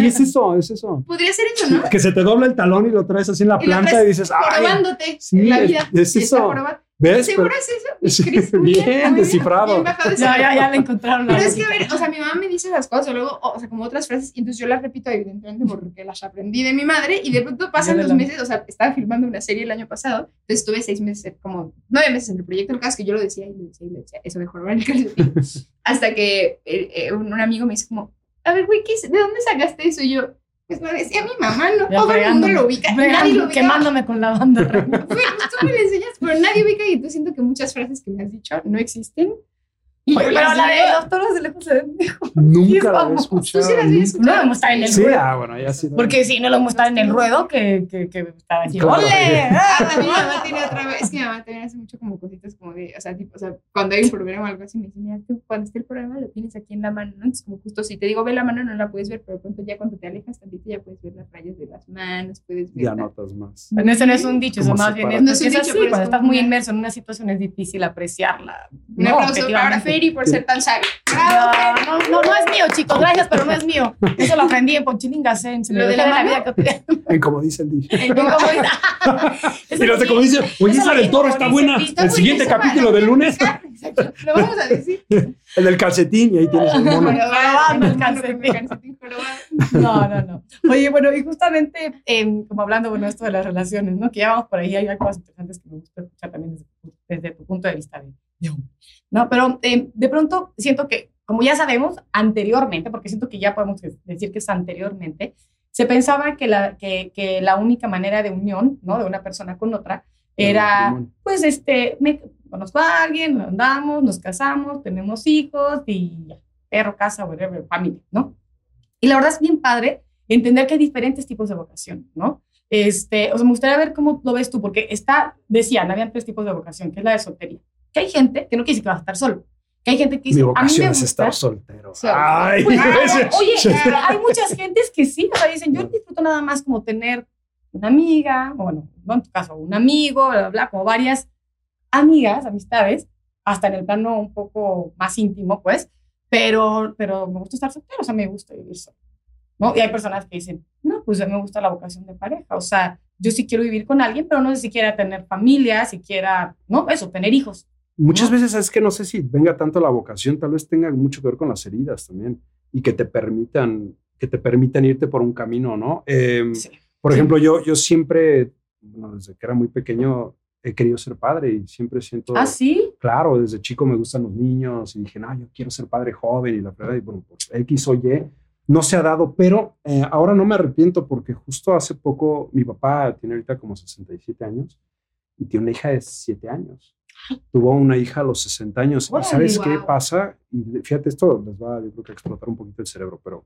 es eso, es eso. Podría ser eso, ¿no? Que se te dobla el talón y lo traes así en la planta y dices, ¡ay! Jorobándote sí, la es- vida. eso. ¿Ves? ¿Seguro es eso? Sí, bien, descifrado. bien bajado ese Ya, ya, ya le encontraron Pero es que, a ver, o sea, mi mamá me dice las cosas, o luego, o sea, como otras frases, y entonces yo las repito, evidentemente, porque las aprendí de mi madre, y de pronto pasan los la- meses, o sea, estaba filmando una serie el año pasado, entonces estuve seis meses, como nueve meses en el proyecto, el caso es que yo lo decía y lo decía y lo decía, eso de jorobar el calcetín, hasta que eh, eh, un, un amigo me dice como, a ver, güey, ¿qué es- ¿de dónde sacaste eso? Y yo, pues lo decía mi mamá, no todo el mundo lo ubica, nadie lo ubica. quemándome con la banda. Tú me lo enseñas, pero nadie ubica y tú siento que muchas frases que me has dicho no existen pero la de los toros de lejos se ven mejor. Nunca la he vamos. escuchado. Tú sí la escuchado. No vamos a estar en el Sí, ruedo. ah, bueno, ya sí. Porque sí, no lo vamos a estar en el ruedo que, que, que estaba así. Claro. ¡Ole! Ah, mi mamá tiene otra vez. Es que mi mamá también hace mucho como cositas como de, o sea, tipo, o sea, cuando hay un problema o algo así, me dice, mira, tú cuando esté el problema lo tienes aquí en la mano, ¿no? Entonces, como justo si te digo, ve la mano, no la puedes ver, pero de pronto ya cuando te alejas tantito ya puedes ver las rayas de las manos, puedes ver. Ya la- notas más. Bueno, eso no es un dicho, eso ¿Cómo más bien es, No es un dicho, así, cuando estás muy inmerso en una situación es difícil apreciarla. ¿no? aplauso Objetivamente. Feri por ser tan sabio. No, no, no es mío, chicos, gracias, pero no es mío. Eso lo aprendí en Ponchilingas, en se ¿Lo de la la vida cotidiana. En como dice el dije. El Como dice- Y como dice, oye, esa del toro está buena. está El siguiente capítulo del lunes, Exacto, Lo vamos a decir. el del calcetín, y ahí tienes el mono. El calcetín. No, no, no. Oye, bueno, y justamente, em, como hablando, bueno, esto de las relaciones, ¿no? Que ya vamos por ahí, hay cosas interesantes que me gusta escuchar también desde, desde tu punto de vista de, de hombre, ¿no? Pero em, de pronto siento que, como ya sabemos, anteriormente, porque siento que ya podemos decir que es anteriormente, se pensaba que la, que, que la única manera de unión, ¿no? De una persona con otra era, pues, este, me conozco a alguien, andamos, nos casamos, tenemos hijos y ya, perro, casa, whatever, familia, ¿no? Y la verdad es bien padre entender que hay diferentes tipos de vocación, ¿no? Este, o sea, me gustaría ver cómo lo ves tú, porque está, decían, habían tres tipos de vocación, que es la de soltería. Que hay gente que no quiere decir que vas a estar solo. Que hay gente que dice, Mi a mí me vocación es gusta. estar soltero. Sí. Ay, Pues, oye, hay muchas gentes que sí, o sea, dicen, yo disfruto nada más como tener una amiga, o bueno, no en tu caso, un amigo, bla, bla, bla, como varias amigas, amistades, hasta en el plano un poco más íntimo, pues, pero, pero me gusta estar soltero, o sea, me gusta vivir solo, ¿no? Y hay personas que dicen, no, pues a mí me gusta la vocación de pareja, o sea, yo sí quiero vivir con alguien, pero no sé si quiera tener familia, si quiera, no, eso, tener hijos. Muchas ¿no? veces es que no sé si venga tanto la vocación, tal vez tenga mucho que ver con las heridas también y que te permitan, que te permitan irte por un camino, ¿no? Eh, Sí. Por Sí. ejemplo, yo, yo siempre, bueno, desde que era muy pequeño, he querido ser padre y siempre siento, Ah, sí, claro, desde chico me gustan los niños y dije, no, yo quiero ser padre joven y la verdad, y bueno, por X o Y, no se ha dado, pero eh, ahora no me arrepiento porque justo hace poco mi papá tiene ahorita como 67 años y tiene una hija de 7 años. Tuvo una hija a los 60 años. ¿Y sabes qué wow. pasa? Y fíjate, esto les va, yo creo que a explotar un poquito el cerebro, pero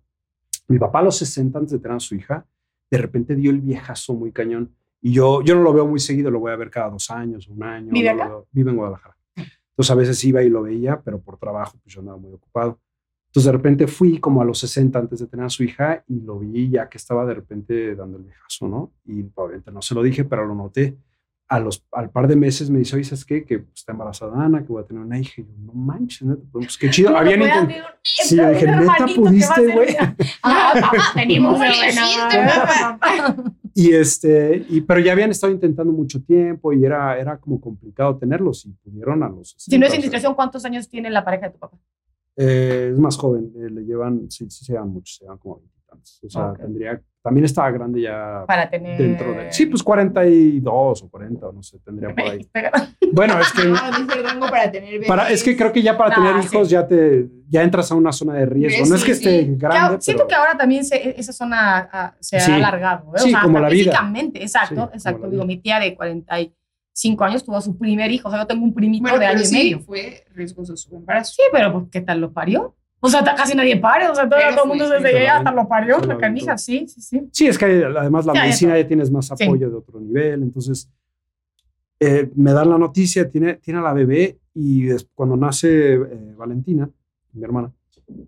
mi papá a los 60 antes de tener a su hija, de repente dio el viejazo muy cañón. Y yo, yo no lo veo muy seguido, lo voy a ver cada dos años, un año. ¿Vive acá? vive en Guadalajara. Entonces a veces iba y lo veía, pero por trabajo, pues yo andaba muy ocupado. Entonces de repente fui como a los 60 antes de tener a su hija y lo vi ya que estaba de repente dando el viejazo, ¿no? Y obviamente no se lo dije, pero lo noté. A los, al par de meses me dice, oye, ¿sabes qué? Que pues, está embarazada Ana, que voy a tener una hija. Y yo, no manches, ¿no? pues qué chido. ¿Cómo Habían intentado. ver? Sí, yo dije, ¿neta hermanito que va a pudiste, ser güey? mía. Ah, papá, venimos de buena mano. Y este, y, pero ya habían estado intentando mucho tiempo y era, era como complicado tenerlos y pudieron a los 60. Si no es indiscreción, ¿cuántos años tiene la pareja de tu papá? eh, es más joven, eh, le llevan, sí, sí se llevan mucho, se llevan como 20 tantos. O sea, Ok. tendría, también estaba grande ya Para tener. dentro de, sí, pues 42 o 40, o no sé, tendría por ahí. Bueno, es que, Ah, dice el rango para tener para, es que creo que ya para Ah, tener sí. hijos ya te, ya entras a una zona de riesgo. No es Sí, que sí. esté Ya, grande, siento pero- que ahora también se- esa zona ah, se Sí. ha alargado. ¿eh? Sí, como hasta la vida. Físicamente, exacto, Sí, como exacto. Digo, mi tía de 45 años tuvo su primer hijo. O sea, yo tengo un primito Bueno, de año sí, y medio. fue riesgoso su embarazo. Sí, pero pues, ¿qué tal lo parió? O sea, casi nadie pare. O sea, todo, todo el mundo desde lo ella hasta lo parió. La canija, sí, sí, sí. Sí, es que hay- además la ya medicina ya tienes más Sí. apoyo de otro nivel. Entonces, eh, me dan la noticia, tiene, tiene a la bebé y des- cuando nace eh, Valentina, mi hermana,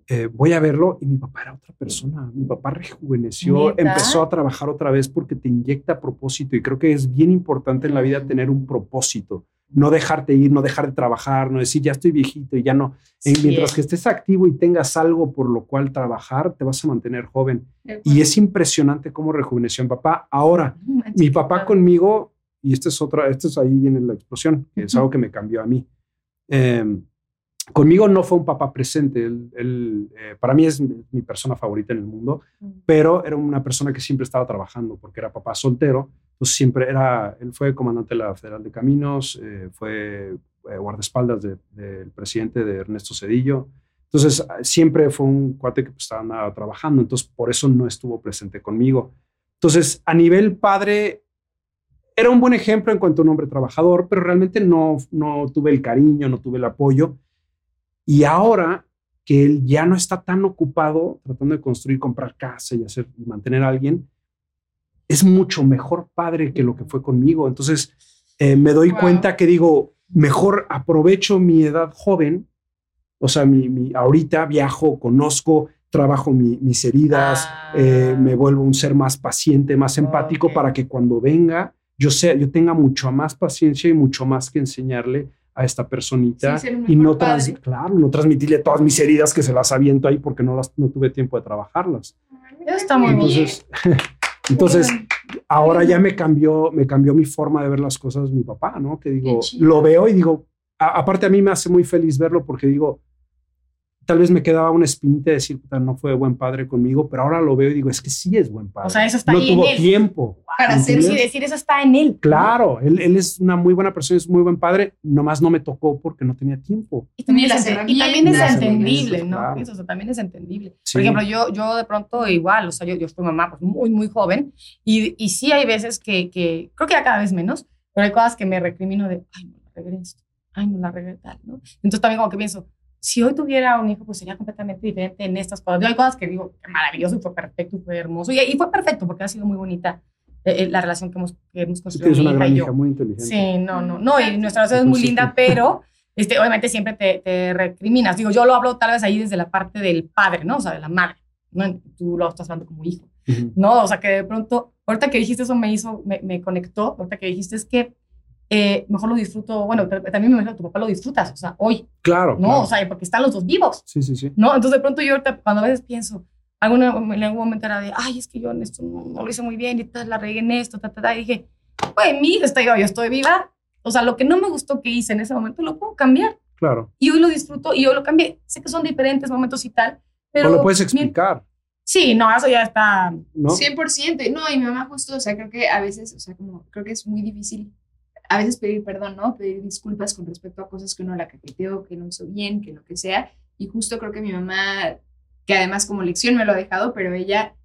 eh, voy a verlo y mi papá era otra persona. Mi papá rejuveneció, empezó a trabajar otra vez porque te inyecta propósito y creo que es bien importante en la vida tener un propósito. No dejarte ir, no dejar de trabajar, no decir ya estoy viejito y ya no. Sí. mientras que estés activo y tengas algo por lo cual trabajar, te vas a mantener joven. Y es impresionante cómo rejuveneció mi papá. Ahora, No mi papá conmigo, y esta es otra, esto es ahí viene la explosión, que es algo que me cambió a mí. Eh, conmigo no fue un papá presente. Él, él, eh, para mí es mi, mi persona favorita en el mundo, pero era una persona que siempre estaba trabajando porque era papá soltero. Entonces siempre era, él fue comandante de la Federal de Caminos, eh, fue eh, guardaespaldas de- del presidente de Ernesto Cedillo. Entonces ah, siempre fue un cuate que pues, estaba nada trabajando, entonces por eso no estuvo presente conmigo. Entonces a nivel padre era un buen ejemplo en cuanto a un hombre trabajador, pero realmente no, no tuve el cariño, no tuve el apoyo. Y ahora que él ya no está tan ocupado tratando de construir, comprar casa y hacer y mantener a alguien, es mucho mejor padre que lo que fue conmigo. Entonces, eh, me doy Wow. cuenta que digo, mejor aprovecho mi edad joven, o sea, mi, mi- ahorita viajo, conozco, trabajo mi- mis heridas, Ah. eh, me vuelvo un ser más paciente, más empático Ok. para que cuando venga yo sea, yo tenga mucho más paciencia y mucho más que enseñarle a esta personita Sí, y no, trans- padre. claro, no transmitirle todas mis heridas que se las aviento ahí porque no las no tuve tiempo de trabajarlas. Eso está muy bien. Entonces, ahora ya me cambió, me cambió mi forma de ver las cosas mi papá, ¿no? Que digo, lo veo y digo, a- aparte a mí me hace muy feliz verlo porque digo, tal vez me quedaba una espinita de decir, puta, no fue buen padre conmigo, pero ahora lo veo y digo, es que sí es buen padre. O sea, eso está no ahí en tuvo él. tiempo. Para ¿me ser Sí, entiendes? decir eso está en él. Claro, él, él es una muy buena persona, es muy buen padre, nomás no me tocó porque no tenía tiempo. Y también, es, ente- y también es entendible, ¿no? las- Eso, o sea, también es entendible. Sí. Por ejemplo, yo, yo de pronto igual, o sea, yo, yo fui mamá pues, muy, muy joven y, y sí hay veces que, que, creo que ya cada vez menos, pero hay cosas que me recrimino de, ay, no la regué esto, ay, no la tal, ¿no? Entonces también como que pienso, si hoy tuviera un hijo, pues sería completamente diferente en estas cosas. Yo hay cosas que digo, qué maravilloso y fue perfecto y fue hermoso. Y, y fue perfecto porque ha sido muy bonita eh, eh, la relación que hemos, que hemos Tú construido tienes mi una gran hija muy inteligente. Sí, no, no, no, y nuestra relación es muy linda, pero este, obviamente siempre te, te recriminas. Digo, yo lo hablo tal vez ahí desde la parte del padre, ¿no? O sea, de la madre, ¿no? Tú lo estás hablando como hijo, Ujú. ¿no? O sea, que de pronto, ahorita que dijiste eso me hizo, me, me conectó, ahorita que dijiste es que eh, mejor lo disfruto, bueno, pero también me imagino que tu papá lo disfrutas, o sea, hoy, Claro. ¿no? claro. O sea, porque están los dos vivos, sí, sí, sí. ¿no? Entonces de pronto yo ahorita, cuando a veces pienso, alguna, en algún momento era de, ay, es que yo en esto no, no lo hice muy bien y tal, la regué en esto, ta, ta, ta, y dije, güey, mi está viva, yo estoy viva. O sea, lo que no me gustó que hice en ese momento lo puedo cambiar. Claro. Y hoy lo disfruto y hoy lo cambié. Sé que son diferentes momentos y tal, pero... o lo puedes mi- explicar, Sí, no, eso ya está... ¿no? 100%. No, y mi mamá justo, o sea, creo que a veces, o sea, como creo que es muy difícil a veces pedir perdón, ¿no? Pedir disculpas con respecto a cosas que uno la caqueteó, que no hizo bien, que lo que sea. Y justo creo que mi mamá, que además como lección me lo ha dejado, pero ella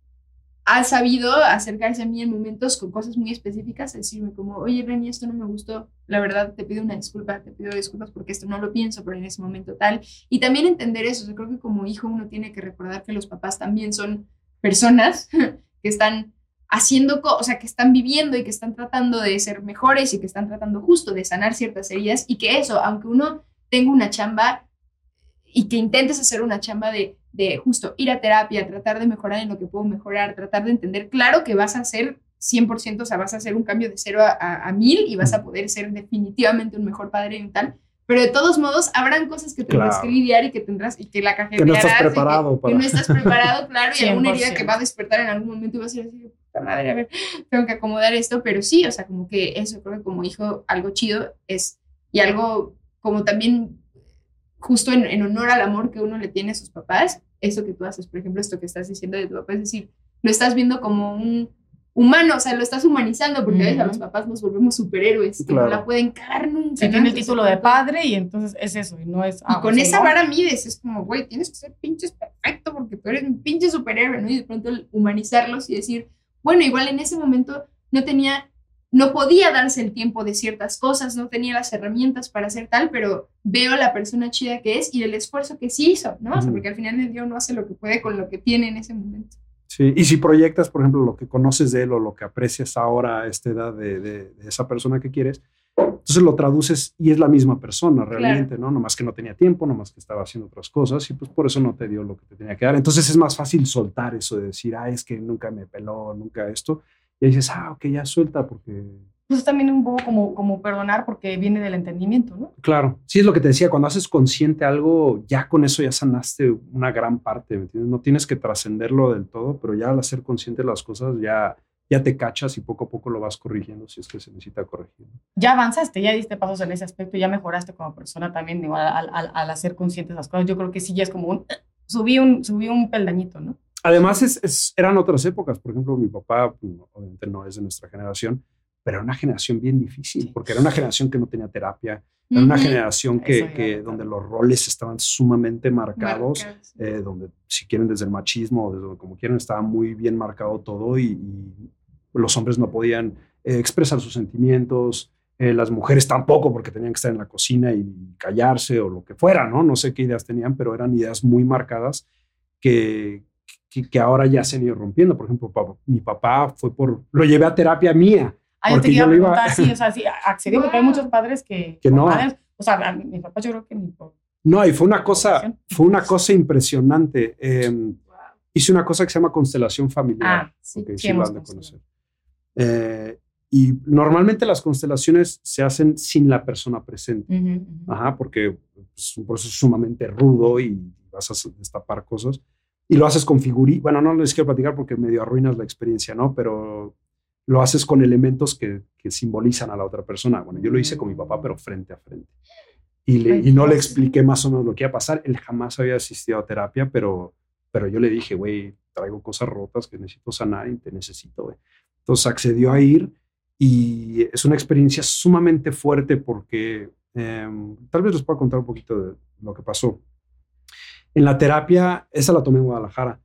ha sabido acercarse a mí en momentos con cosas muy específicas, decirme como, oye, Reni, esto no me gustó, la verdad te pido una disculpa, te pido disculpas porque esto no lo pienso, pero en ese momento tal. Y también entender eso, o sea, creo que como hijo uno tiene que recordar que los papás también son personas que están haciendo, co- o sea, que están viviendo y que están tratando de ser mejores y que están tratando justo de sanar ciertas heridas y que eso, aunque uno tenga una chamba y que intentes hacer una chamba de, de justo ir a terapia, tratar de mejorar en lo que puedo mejorar, tratar de entender, claro que vas a hacer 100%, o sea, vas a hacer un cambio de cero a, a, a mil y vas a poder ser definitivamente un mejor padre y un tal, pero de todos modos habrán cosas que tendrás Claro. que lidiar y que tendrás y que la Que no estás cajetearás preparado que, para- que no estás preparado, claro, y alguna herida 100%. que va a despertar en algún momento y vas a decir madre, a ver, tengo que acomodar esto, pero sí, o sea, como que eso creo que como hijo algo chido es y algo como también justo en, en honor al amor que uno le tiene a sus papás, eso que tú haces, por ejemplo, esto que estás diciendo de tu papá, es decir, lo estás viendo como un humano, o sea, lo estás humanizando, porque a veces a los papás nos volvemos superhéroes, que no la pueden cagar nunca. Se ¿no? tiene el título de padre y entonces es eso, y no es... Y ah, con esa no. vara mides, es como, güey, tienes que ser pinches perfecto porque tú eres un pinche superhéroe, ¿no? Y de pronto el humanizarlos y decir, bueno, igual en ese momento no tenía, no podía darse el tiempo de ciertas cosas, no tenía las herramientas para hacer tal, pero veo la persona chida que es y el esfuerzo que sí hizo, ¿no? O sea, porque al final del día uno hace lo que puede con lo que tiene en ese momento. Sí, y si proyectas, por ejemplo, lo que conoces de él o lo que aprecias ahora a esta edad de, de- de esa persona que quieres, entonces lo traduces y es la misma persona realmente, ¿no? Nomás que no tenía tiempo, nomás que estaba haciendo otras cosas y pues por eso no te dio lo que te tenía que dar. Entonces es más fácil soltar eso de decir, ah, es que nunca me peló, nunca esto. Y ahí dices, ah, ok, ya suelta porque Pues también un poco como, como perdonar porque viene del entendimiento, ¿no? Claro, sí es lo que te decía, cuando haces consciente algo, ya con eso ya sanaste una gran parte, ¿me entiendes? No tienes que trascenderlo del todo, pero ya al hacer consciente las cosas ya, ya te cachas y poco a poco lo vas corrigiendo si es que se necesita corregir. ya avanzaste, ya diste pasos en ese aspecto, ya mejoraste como persona también igual al, al, al hacer conscientes las cosas. Yo creo que sí ya es como un subí un subí un peldañito, ¿no? Además, es, es- eran otras épocas, por ejemplo, mi papá, no, obviamente no es de nuestra generación, pero era una generación bien difícil, Sí. porque era una generación que no tenía terapia, era una generación que, donde los roles estaban sumamente marcados. Marcados. eh, donde si quieren desde el machismo o desde como quieren estaba muy bien marcado todo y, y los hombres no podían eh, expresar sus sentimientos, Eh, las mujeres tampoco, porque tenían que estar en la cocina y callarse o lo que fuera, ¿no? No sé qué ideas tenían, pero eran ideas muy marcadas que, que, que ahora ya se han ido rompiendo. Por ejemplo, papá- mi papá fue por, lo llevé a terapia mía. Ah, yo te quería yo le iba- preguntar, sí, o sea, sí, accedió, porque hay muchos padres que... Que no. padres- o sea, a mi, papá yo creo que ni por... No, y fue una cosa, fue una cosa impresionante. Eh, hice una cosa que se llama constelación familiar. Ah, sí, Ok, sí hemos de constelado. conocer. Eh, y normalmente las constelaciones se hacen sin la persona presente. Ujú, ujú. Ajá, porque es un proceso sumamente rudo y vas a destapar cosas. Y lo haces con figurí. Bueno, no les quiero platicar porque medio arruinas la experiencia, ¿no? Pero lo haces con elementos que, que simbolizan a la otra persona. Bueno, yo lo hice con mi papá, pero frente a frente. Y, le- y no le expliqué más o menos lo que iba a pasar. Él jamás había asistido a terapia, pero, pero yo le dije, güey, traigo cosas rotas que necesito sanar y te necesito, güey. Entonces accedió a ir y es una experiencia sumamente fuerte porque em, tal vez les pueda contar un poquito de lo que pasó. En la terapia, esa la tomé en Guadalajara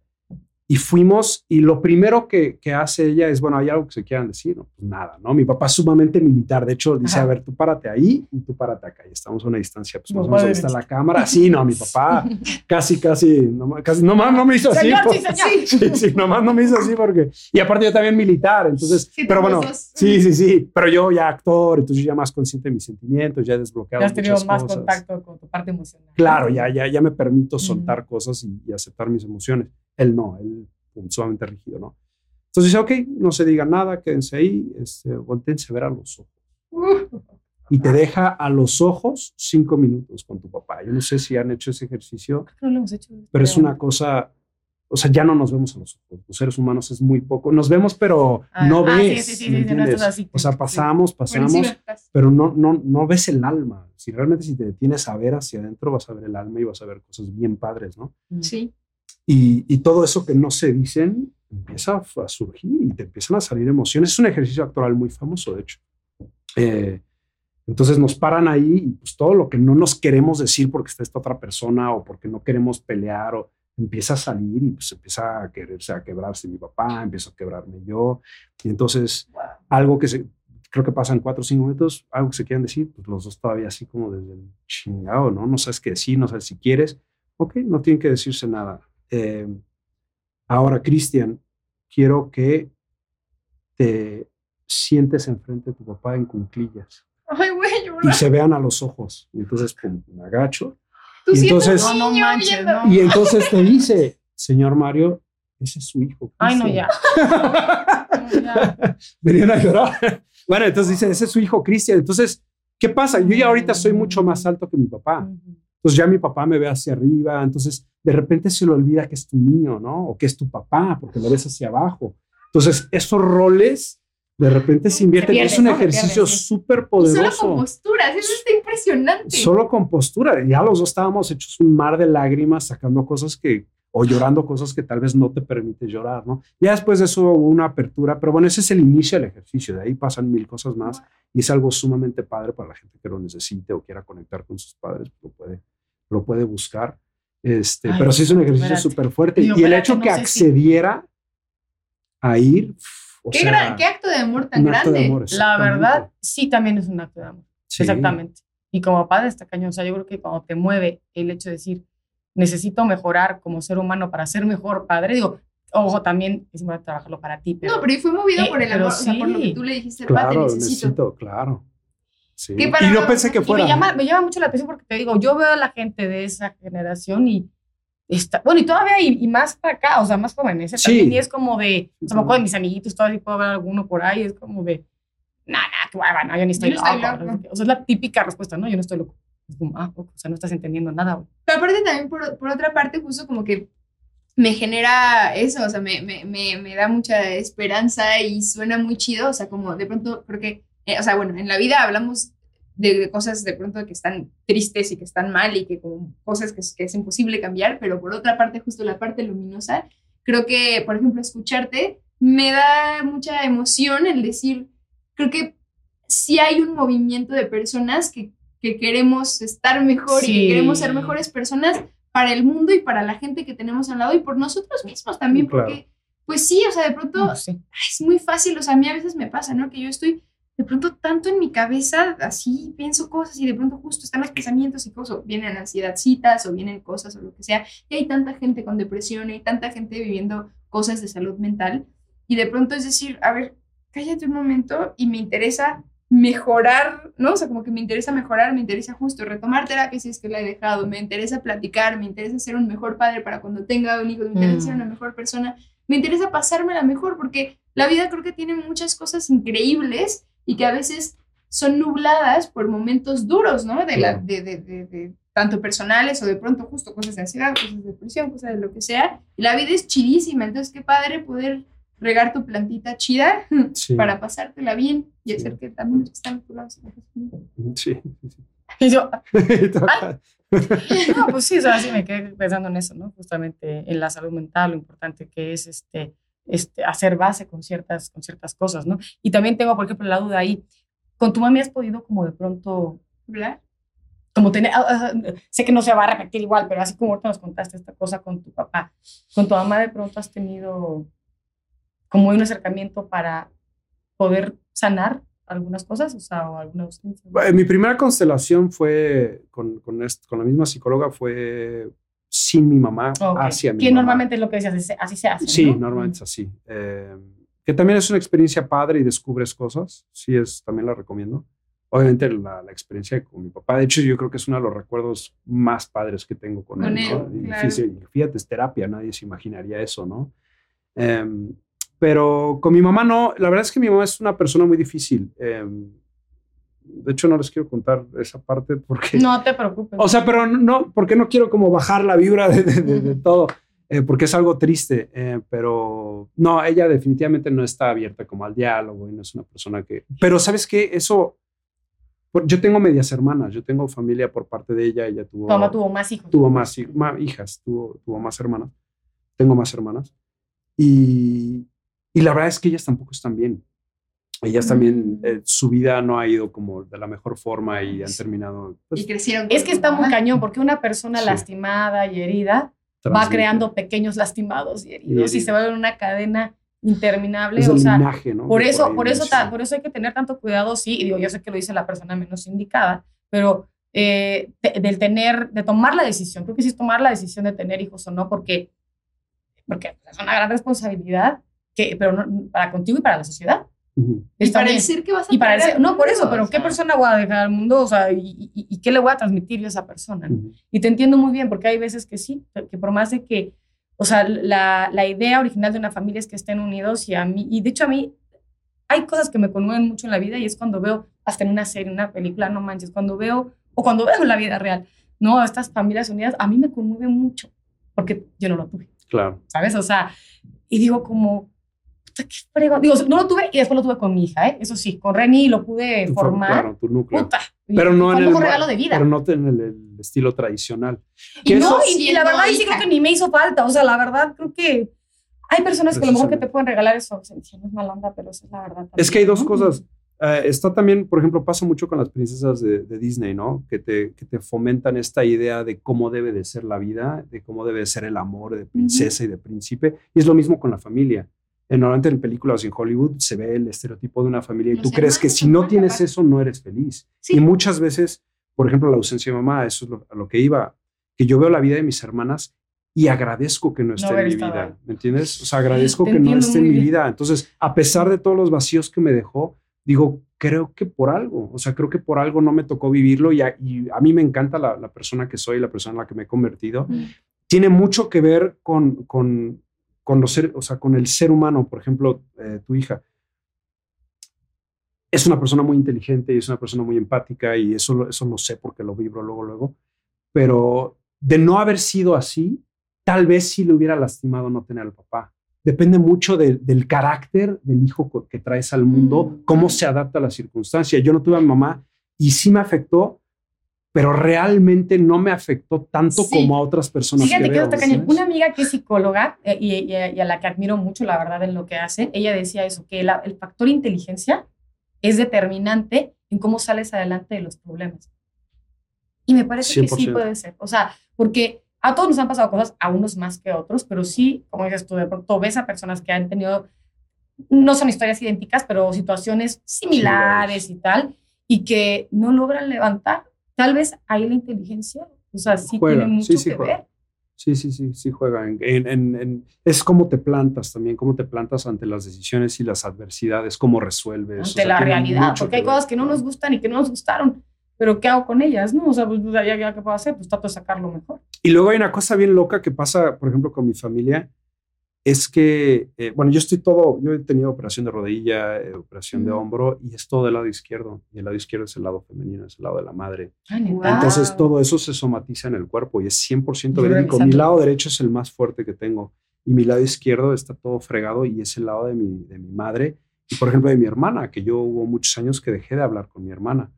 y fuimos y lo primero que, que hace ella es, bueno, hay algo que se quieran decir, no, pues nada, ¿no? Mi papá es sumamente militar, de hecho dice, Ajá. a ver, tú párate ahí y tú párate acá y estamos a una distancia, pues más o menos ahí está la cámara. Sí, no, mi papá casi, casi, no, casi, nomás no me hizo así. Señor, sí, señor. Sí, sí, nomás no me hizo así porque. Y aparte yo también militar, entonces. Sí, pero bueno, sí, sí, sí. Pero yo ya actor, entonces yo ya más consciente de mis sentimientos, ya he desbloqueado Ya has tenido más cosas. contacto con tu parte emocional. Claro, ya, ya, ya me permito soltar cosas y, y aceptar mis emociones. Él no, él sumamente rígido, ¿no? Entonces dice, ok, no se diga nada, quédense ahí, este, voltéense a ver a los ojos. Y te deja a los ojos cinco minutos con tu papá. Yo no sé si han hecho ese ejercicio, Creo que no lo hemos hecho. pero es una cosa, o sea, ya no nos vemos a los ojos. Los seres humanos es muy poco. Nos vemos, pero Ah, no ah, ves. sí, sí, ¿me sí, no entiendes? así, o sea, pasamos, pasamos, pero no, no, no ves el alma. Si realmente si te detienes a ver hacia adentro, vas a ver el alma y vas a ver cosas bien padres, ¿no? Sí. Y, y todo eso que no se dicen empieza a, surgir y te empiezan a salir emociones. Es un ejercicio actoral muy famoso, de hecho. Eh, entonces nos paran ahí y pues todo lo que no nos queremos decir porque está esta otra persona o porque no queremos pelear o empieza a salir y pues empieza a quererse, a quebrarse mi papá, empiezo a quebrarme yo. Y entonces algo que se, creo que pasan cuatro o cinco minutos, algo que se quieren decir, pues los dos todavía así como desde el chingado, ¿no? No sabes qué decir, no sabes si quieres. Ok, no tienen que decirse nada. Eh, ahora, Cristian, quiero que te sientes enfrente de tu papá en cunclillas Ay, güey, y se vean a los ojos. Y entonces, pum, me agacho. Tú y entonces- un No, no niño manches, viendo. no. Y entonces te dice, señor Mario, ese es su hijo. Ay, no, Cristian". ya. No, ya. Venían a llorar. Bueno, entonces dice, ese es su hijo Cristian. Entonces, ¿qué pasa? Yo ya ahorita soy mucho más alto que mi papá. Entonces ya mi papá me ve hacia arriba. Entonces, de repente se le olvida que es tu niño, ¿no? O que es tu papá, porque lo ves hacia abajo. Entonces, esos roles de repente se invierten. pierde, es un ejercicio súper Y solo poderoso. con posturas, eso está impresionante. Solo con postura. Ya los dos estábamos hechos un mar de lágrimas, sacando cosas que, o llorando cosas que tal vez no te permite llorar, ¿no? Ya después de eso hubo una apertura, pero bueno, ese es el inicio del ejercicio. De ahí pasan mil cosas más y es algo sumamente padre para la gente que lo necesite o quiera conectar con sus padres, lo puede, lo puede buscar. Este, Ay, pero sí es un ejercicio súper fuerte. Y el hecho no que si- accediera a ir, o ¿Qué, sea, gran- qué acto de amor tan grande. amor, La verdad, sí, también es un acto de amor. Sí. Exactamente. Y como padre está cañón. O sea, yo creo que cuando te mueve el hecho de decir, necesito mejorar como ser humano para ser mejor padre, digo, ojo, también es importante trabajarlo para ti, pero... No, pero y fue movido Eh, por el amor, o sea, por lo que sí. tú le dijiste, pa, te Claro, necesito. necesito, claro. Sí. Para Y no no- pensé que fuera. me llama, me llama mucho la atención porque te digo, yo veo a la gente de esa generación y está, bueno, y todavía y, y más para acá, o sea, más jóvenes. Sí. también, y es como de, o sea, me acuerdo de mis amiguitos, todavía puedo ver alguno por ahí, es como de, nah, nah, que hueva, no, yo ni estoy Yo no estoy loco. loco. O sea, es la típica respuesta, ¿no? Yo no estoy loco. Es como, ah, o sea, no estás entendiendo nada, güey. Pero aparte también, por, por otra parte, justo como que me genera eso, o sea, me, me, me, me da mucha esperanza y suena muy chido, o sea, como de pronto creo que, eh, o sea, bueno, en la vida hablamos de, de cosas de pronto que están tristes y que están mal y que como cosas que, es- que es imposible cambiar, pero por otra parte, justo la parte luminosa, creo que, por ejemplo, escucharte me da mucha emoción el decir, creo que sí hay un movimiento de personas que, que queremos estar mejor y Sí. que queremos ser mejores personas para el mundo y para la gente que tenemos al lado y por nosotros mismos también, Claro. porque, pues sí, o sea, de pronto No, sí. es muy fácil, o sea, a mí a veces me pasa, ¿no? Que yo estoy de pronto tanto en mi cabeza, así pienso cosas y de pronto justo están los pensamientos y cosas, vienen ansiedadcitas o vienen cosas o lo que sea, y hay tanta gente con depresión, y hay tanta gente viviendo cosas de salud mental, y de pronto es decir, a ver, cállate un momento y me interesa mejorar, ¿no? O sea, como que me interesa mejorar, me interesa justo retomar terapia si es que la he dejado, me interesa platicar, me interesa ser un mejor padre para cuando tenga un hijo, me interesa ser Mm. una mejor persona, me interesa pasármela mejor porque la vida creo que tiene muchas cosas increíbles y que a veces son nubladas por momentos duros, ¿no? De, la, de, de, de, de tanto personales o de pronto justo cosas de ansiedad, cosas de depresión, cosas de lo que sea. Y la vida es chidísima, entonces qué padre poder regar tu plantita chida Sí. para pasártela bien y Sí. hacer que también los que están a tu lado. Sí. Y yo, Ay. No, pues sí, o sea, sí me quedé pensando en eso, ¿no? Justamente en la salud mental, lo importante que es este, este, hacer base con ciertas, con ciertas cosas, ¿no? Y también tengo, por ejemplo, la duda ahí, ¿con tu mami has podido como de pronto, ¿Hablar? como tener, ah, ah, sé que no se va a repetir igual, pero así como ahorita nos contaste esta cosa con tu papá, con tu mamá de pronto has tenido como un acercamiento para poder sanar algunas cosas, o sea, o. Eh, Mi primera constelación fue con, con la misma psicóloga, fue sin mi mamá, hacia mi Que mamá. normalmente es lo que decías, es- así se hace. Sí, ¿no? normalmente es así. Eh, que también es una experiencia padre y descubres cosas. Sí, es, también la recomiendo. Obviamente la, la experiencia con mi papá, de hecho yo creo que es uno de los recuerdos más padres que tengo con, Con él. ¿no? él, Y claro. fíjate, fíjate, es terapia, nadie se imaginaría eso, ¿no? Em, pero con mi mamá no, la verdad es que mi mamá es una persona muy difícil. Em, de hecho no les quiero contar esa parte porque... No te preocupes. O sea, pero no, porque no quiero como bajar la vibra de, de- de- de todo, eh, porque es algo triste, eh, pero no, ella definitivamente no está abierta como al diálogo y no es una persona que... Pero sabes qué, eso, yo tengo medias hermanas, yo tengo familia por parte de ella, ella tuvo... tu mamá tuvo más hijos. tuvo más, hijas, tuvo, tuvo más hermanas, tengo más hermanas, y, y la verdad es que ellas tampoco están bien. Ellas también, eh, su vida no ha ido como de la mejor forma y han terminado... pues, y crecieron. Es que está muy cañón, porque una persona Sí. lastimada y herida va transmite. creando pequeños lastimados y heridos y, heridos. se vuelve una cadena interminable. Es o sea, linaje, ¿no? por eso, ahí por eso, ta- por eso hay que tener tanto cuidado, sí, y digo, yo sé que lo dice la persona menos indicada, pero eh, te- del tener, de tomar la decisión, creo que sí es tomar la decisión de tener hijos o no, porque, porque es una gran responsabilidad, que, pero no- para contigo y para la sociedad. Ujú. Y Es para ser que vas a y para al no, por eso, pero o ¿qué persona voy a dejar al mundo? O sea, ¿y, y- y qué le voy a transmitir yo a esa persona? no? Ujú. Y te entiendo muy bien, porque hay veces que sí, que por más de que, o sea, la, la idea original de una familia es que estén unidos y a mí, y de hecho a mí, hay cosas que me conmueven mucho en la vida y es cuando veo, hasta en una serie, una película, no manches, cuando veo, o cuando veo la vida real, ¿no? Estas familias unidas, a mí me conmueve mucho, porque yo no lo tuve, Claro. ¿sabes? O sea, y digo como, puta, qué fregón. Digo, no lo tuve y después lo tuve con mi hija, ¿eh? Eso sí, con Reni lo pude Tu formar. Claro, tu núcleo. Puta. Pero no en el, regalo de vida. Pero no en el, el estilo tradicional. Y no, eso- y, y la verdad, sí creo que ni me hizo falta. O sea, la verdad, creo que hay personas que a lo mejor que te pueden regalar eso. No es mala onda, pero esa es la verdad. Es que hay dos también, ¿no? cosas. Eh, está también, por ejemplo, pasa mucho con las princesas de, de Disney, ¿no? Que te, que te fomentan esta idea de cómo debe de ser la vida, de cómo debe ser el amor de princesa y de príncipe. Y es lo mismo con la familia. Eh, normalmente en películas en Hollywood se ve el estereotipo de una familia y Los tú crees que si no tienes eso no eres feliz. Sí. Y muchas veces, por ejemplo, la ausencia de mamá, eso es lo- a lo que iba, que yo veo la vida de mis hermanas y agradezco que no esté haber en mi vida, ahí. ¿me entiendes? O sea, agradezco Te que no esté en mi bien. vida. Entonces, a pesar de todos los vacíos que me dejó, digo, creo que por algo, o sea, creo que por algo no me tocó vivirlo y a, y a mí me encanta la, la persona que soy, la persona en la que me he convertido. Mm. Tiene mucho que ver con, con, con los ser, o sea, con el ser humano, por ejemplo, eh, tu hija. Es una persona muy inteligente y es una persona muy empática y eso, eso lo sé porque lo vibro luego, luego. Pero de no haber sido así, tal vez sí le hubiera lastimado no tener al papá. Depende mucho de- del carácter del hijo que traes al mundo, Mm. cómo se adapta a la circunstancia. Yo no tuve a mi mamá y sí me afectó, pero realmente no me afectó tanto Sí. como a otras personas. Fíjate que, veo, cañón. ¿sabes? Una amiga que es psicóloga eh, y, y- y a la que admiro mucho, la verdad, en lo que hace, ella decía eso, que la- el factor inteligencia es determinante en cómo sales adelante de los problemas. Y me parece que sí 100%. puede ser. O sea, porque a todos nos han pasado cosas, a unos más que a otros, pero sí, como dices tú, de pronto ves a personas que han tenido no son historias idénticas, pero situaciones similares y tal, y que no logran levantar. Tal vez ahí la inteligencia, o sea, sí Juega, tiene mucho sí, sí que juega. ver. Sí, sí, sí, sí juega. En, en- en- en- es cómo te plantas también, cómo te plantas ante las decisiones y las adversidades, cómo resuelves. o ante sea, la realidad, porque hay ver. cosas que no nos gustan y que no nos gustaron, pero ¿qué hago con ellas? No, o sea, pues ya, ya, ¿qué puedo hacer? Pues trato de sacar lo mejor. Y luego hay una cosa bien loca que pasa, por ejemplo, con mi familia, es que, eh, bueno, yo estoy todo, yo he tenido operación de rodilla, eh, operación de hombro, y es todo del lado izquierdo. Y el lado izquierdo es el lado femenino, es el lado de la madre. Ay. Wow. Entonces todo eso se somatiza en el cuerpo y es 100% Yo verídico. Mi lado derecho es el más fuerte que tengo y mi lado izquierdo está todo fregado y es el lado de mi, de mi madre y por ejemplo de mi hermana, que yo hubo muchos años que dejé de hablar con mi hermana.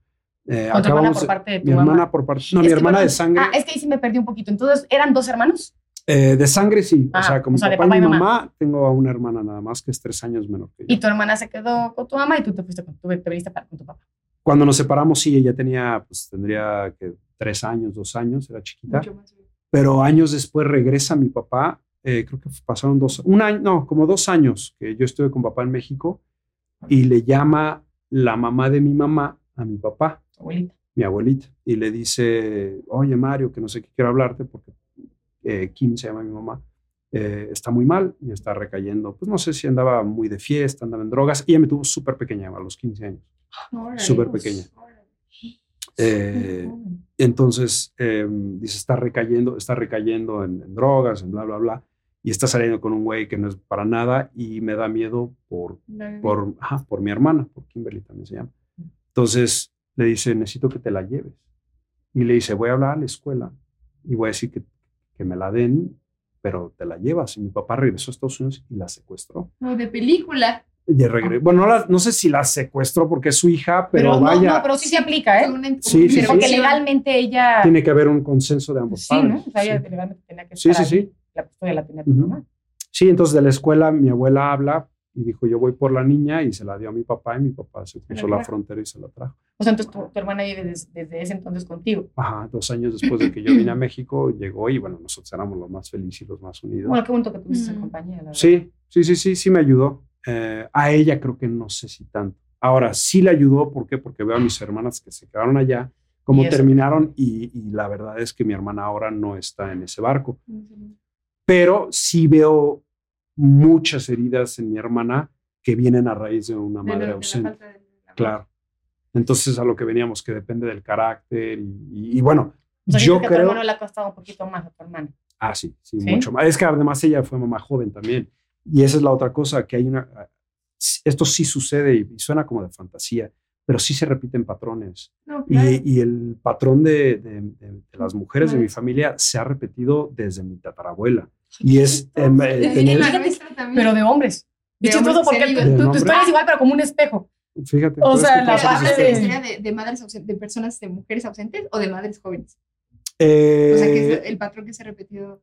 Eh, hermana por parte de tu mi mamá. hermana por parte, no, Es mi hermana de sangre, Ah, es que ahí sí me perdí un poquito. Entonces, ¿eran dos hermanos? Eh, de sangre sí, o Ah, sea, con o mi sea, de papá, papá y mi mamá. mamá tengo a una hermana nada más que es tres años menor que yo. Y tu hermana se quedó con tu mamá y tú te fuiste con tu, te viniste para con tu papá. Cuando nos separamos, sí, ella tenía, pues tendría que tres años, dos años, era chiquita. Mucho más pero años después regresa mi papá. eh, creo que pasaron dos, un año, no, como dos años que yo estuve con papá en México y le llama la mamá de mi mamá a mi papá, abuelita. mi abuelita, y le dice, oye Mario, que no sé qué quiero hablarte porque eh, Kim se llama mi mamá, eh, está muy mal y está recayendo. Pues no sé si andaba muy de fiesta, andaba en drogas. Y ella me tuvo súper pequeña, a los 15 años. Súper pequeña. Eh, entonces, eh, dice, está recayendo, está recayendo en, en drogas, en bla, bla, bla, y está saliendo con un güey que no es para nada y me da miedo por, bebé. por, ajá, por mi hermana, por Kimberly también se llama. Entonces, le dice, necesito que te la lleves. Y le dice, voy a hablar a la escuela y voy a decir que, que me la den, pero te la llevas. Y mi papá regresó a Estados Unidos y la secuestró. Como de película. Y regre- Bueno, no, la- no sé si la secuestró porque es su hija, pero, no, vaya, no, pero sí se aplica, ¿eh? Una Sí, sí, sí. Porque legalmente ella. tiene que haber un consenso de ambos Sí, padres. ¿no? O sea, ella sí. legalmente tenía que Sí, estar sí, ahí. sí. La custodia la tenía tu mamá. Sí, entonces de la escuela mi abuela habla y dijo, yo voy por la niña y se la dio a mi papá y mi papá se cruzó la trajo. frontera y se la trajo. O sea, entonces tu, tu hermana vive des- desde ese entonces contigo. Ajá, dos años después de que yo vine a México, llegó y bueno, nosotros éramos los más felices y los más unidos. Bueno, qué bonito que tuviste esa Mm. compañía, la verdad. Sí, sí, sí, sí, sí me ayudó. Eh, a ella creo que no sé si tanto. Ahora, sí le ayudó, ¿por qué? Porque veo a mis hermanas que se quedaron allá, cómo Y terminaron y, y la verdad es que mi hermana ahora no está en ese barco. Pero sí veo muchas heridas en mi hermana que vienen a raíz de una madre de ausente. de- Claro. Entonces a lo que veníamos, que depende del carácter y, y- y bueno, O sea, yo que a tu creo... hermano le ha costado un poquito más a tu hermana. Ah, sí, sí, ¿Sí? mucho más. Es que además ella fue mamá joven también. Y esa es la otra cosa, que hay una... Esto sí sucede y, y suena como de fantasía, pero sí se repiten patrones. No, claro. Y, y el patrón de, de- de- de las mujeres de mi familia se ha repetido desde mi tatarabuela. Y es... em, eh, tener-. Pero de hombres. De chistoso hombres porque tu, tu- historia es igual, pero como un espejo. fíjate. O sea, que la ¿es de- de, madres ausentes, de personas, de mujeres ausentes o de madres jóvenes? Eh, O sea, que es el patrón que se ha repetido.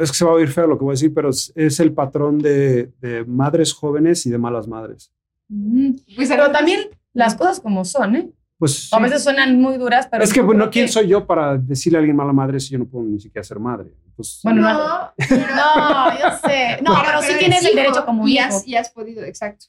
es que se va a oír feo lo que voy a decir, pero es, es el patrón de, de madres jóvenes y de malas madres. Mm, Pues Pero también las cosas como son, ¿eh? Pues A veces suenan muy duras, pero. es que bueno, ¿quién que- soy yo para decirle a alguien mala madre si yo no puedo ni siquiera ser madre? Entonces, Bueno, no. No, yo sé. No, pero, sí tienes el derecho como y hijo. has, y has podido, exacto.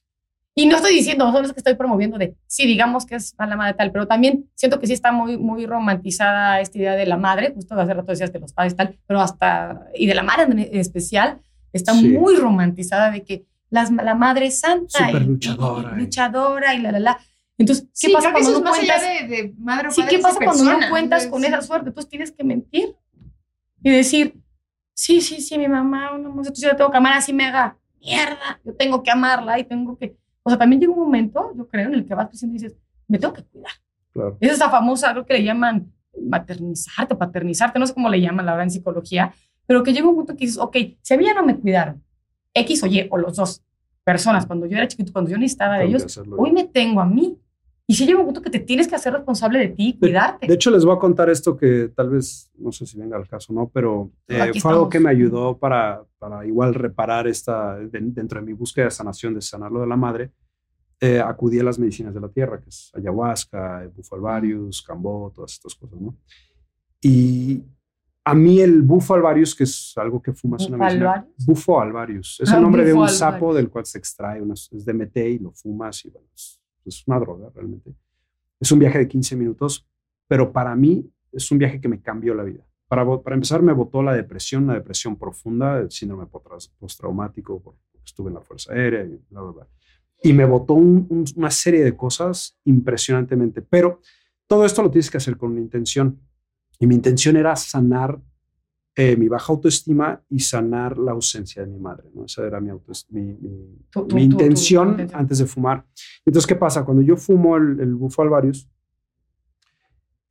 Y no estoy diciendo, solo es que estoy promoviendo de, sí, digamos que es mala madre tal, pero también siento que sí está muy, muy romantizada esta idea de la madre, justo hace rato decías de los padres tal, pero hasta, y de la madre en especial, está Sí. muy romantizada de que las, la madre es santa Súper y, luchadora, y- y- luchadora y la, la, la. Entonces, ¿qué Sí, pasa cuando no cuentas? de, de madre o Sí, padre, ¿qué pasa es cuando no persona? cuentas Entonces, con sí. esa suerte? Entonces tienes que mentir y decir, sí, sí, sí, mi mamá, una mujer, yo la tengo que amar así me haga mierda, yo tengo que amarla y tengo que... O sea, también llega un momento, yo creo, en el que vas creciendo y dices, me tengo que cuidar. claro. Es esa famosa, creo que le llaman maternizarte, paternizarte, no sé cómo le llaman la verdad en psicología, pero que llega un punto que dices, ok, si a mí ya no me cuidaron, X o Y, o los dos personas, cuando yo era chiquito, cuando yo necesitaba de ellos, hoy me tengo a mí. Y si llega un punto que te tienes que hacer responsable de ti cuidarte. De hecho, les voy a contar esto que tal vez, no sé si venga al caso no, pero eh, fue algo estamos. que me ayudó para, para igual reparar esta, de- dentro de mi búsqueda de sanación, de sanar lo de la madre. eh, acudí a las medicinas de la tierra, que es ayahuasca, bufalvarius, cambó, todas estas cosas, ¿no? Y a mí el bufo alvarius, que es algo que fumas una vez. ¿Alvarius? Bufo alvarius. Es Ah, el nombre de un sapo del cual se extrae, unas, es DMT y lo fumas y bueno, es, es una droga realmente. Es un viaje de 15 minutos, pero para mí es un viaje que me cambió la vida. Para, para empezar, me botó la depresión, una depresión profunda, el síndrome postraumático, porque estuve en la Fuerza Aérea y bla, bla, bla. Y me botó un- un- una serie de cosas impresionantemente. Pero todo esto lo tienes que hacer con una intención. Y mi intención era sanar eh, mi baja autoestima y sanar la ausencia de mi madre. ¿no? Esa era mi, mi, mi- intención antes de fumar. Entonces, ¿qué pasa? Cuando yo fumo el, el bufo alvarius,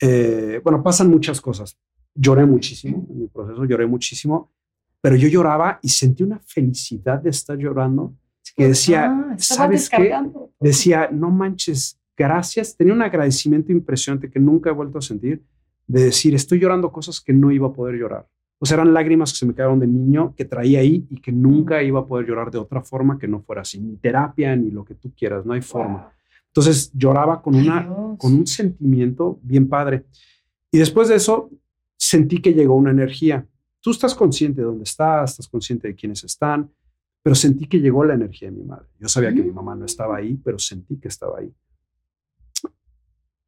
eh, bueno, pasan muchas cosas. Lloré muchísimo en mi proceso, lloré muchísimo, pero yo lloraba y sentí una felicidad de estar llorando que decía, Ah, estaba ¿sabes qué? decía, no manches, gracias. Tenía un agradecimiento impresionante que nunca he vuelto a sentir de decir, estoy llorando cosas que no iba a poder llorar. O sea, eran lágrimas que se me quedaron de niño, que traía ahí y que nunca iba a poder llorar de otra forma que no fuera así, ni terapia, ni lo que tú quieras, no hay forma. Entonces lloraba con, una, Dios. con un sentimiento bien padre. Y después de eso, sentí que llegó una energía. Tú estás consciente de dónde estás, estás consciente de quiénes están, pero sentí que llegó la energía de mi madre. Yo sabía que mi mamá no estaba ahí, pero sentí que estaba ahí.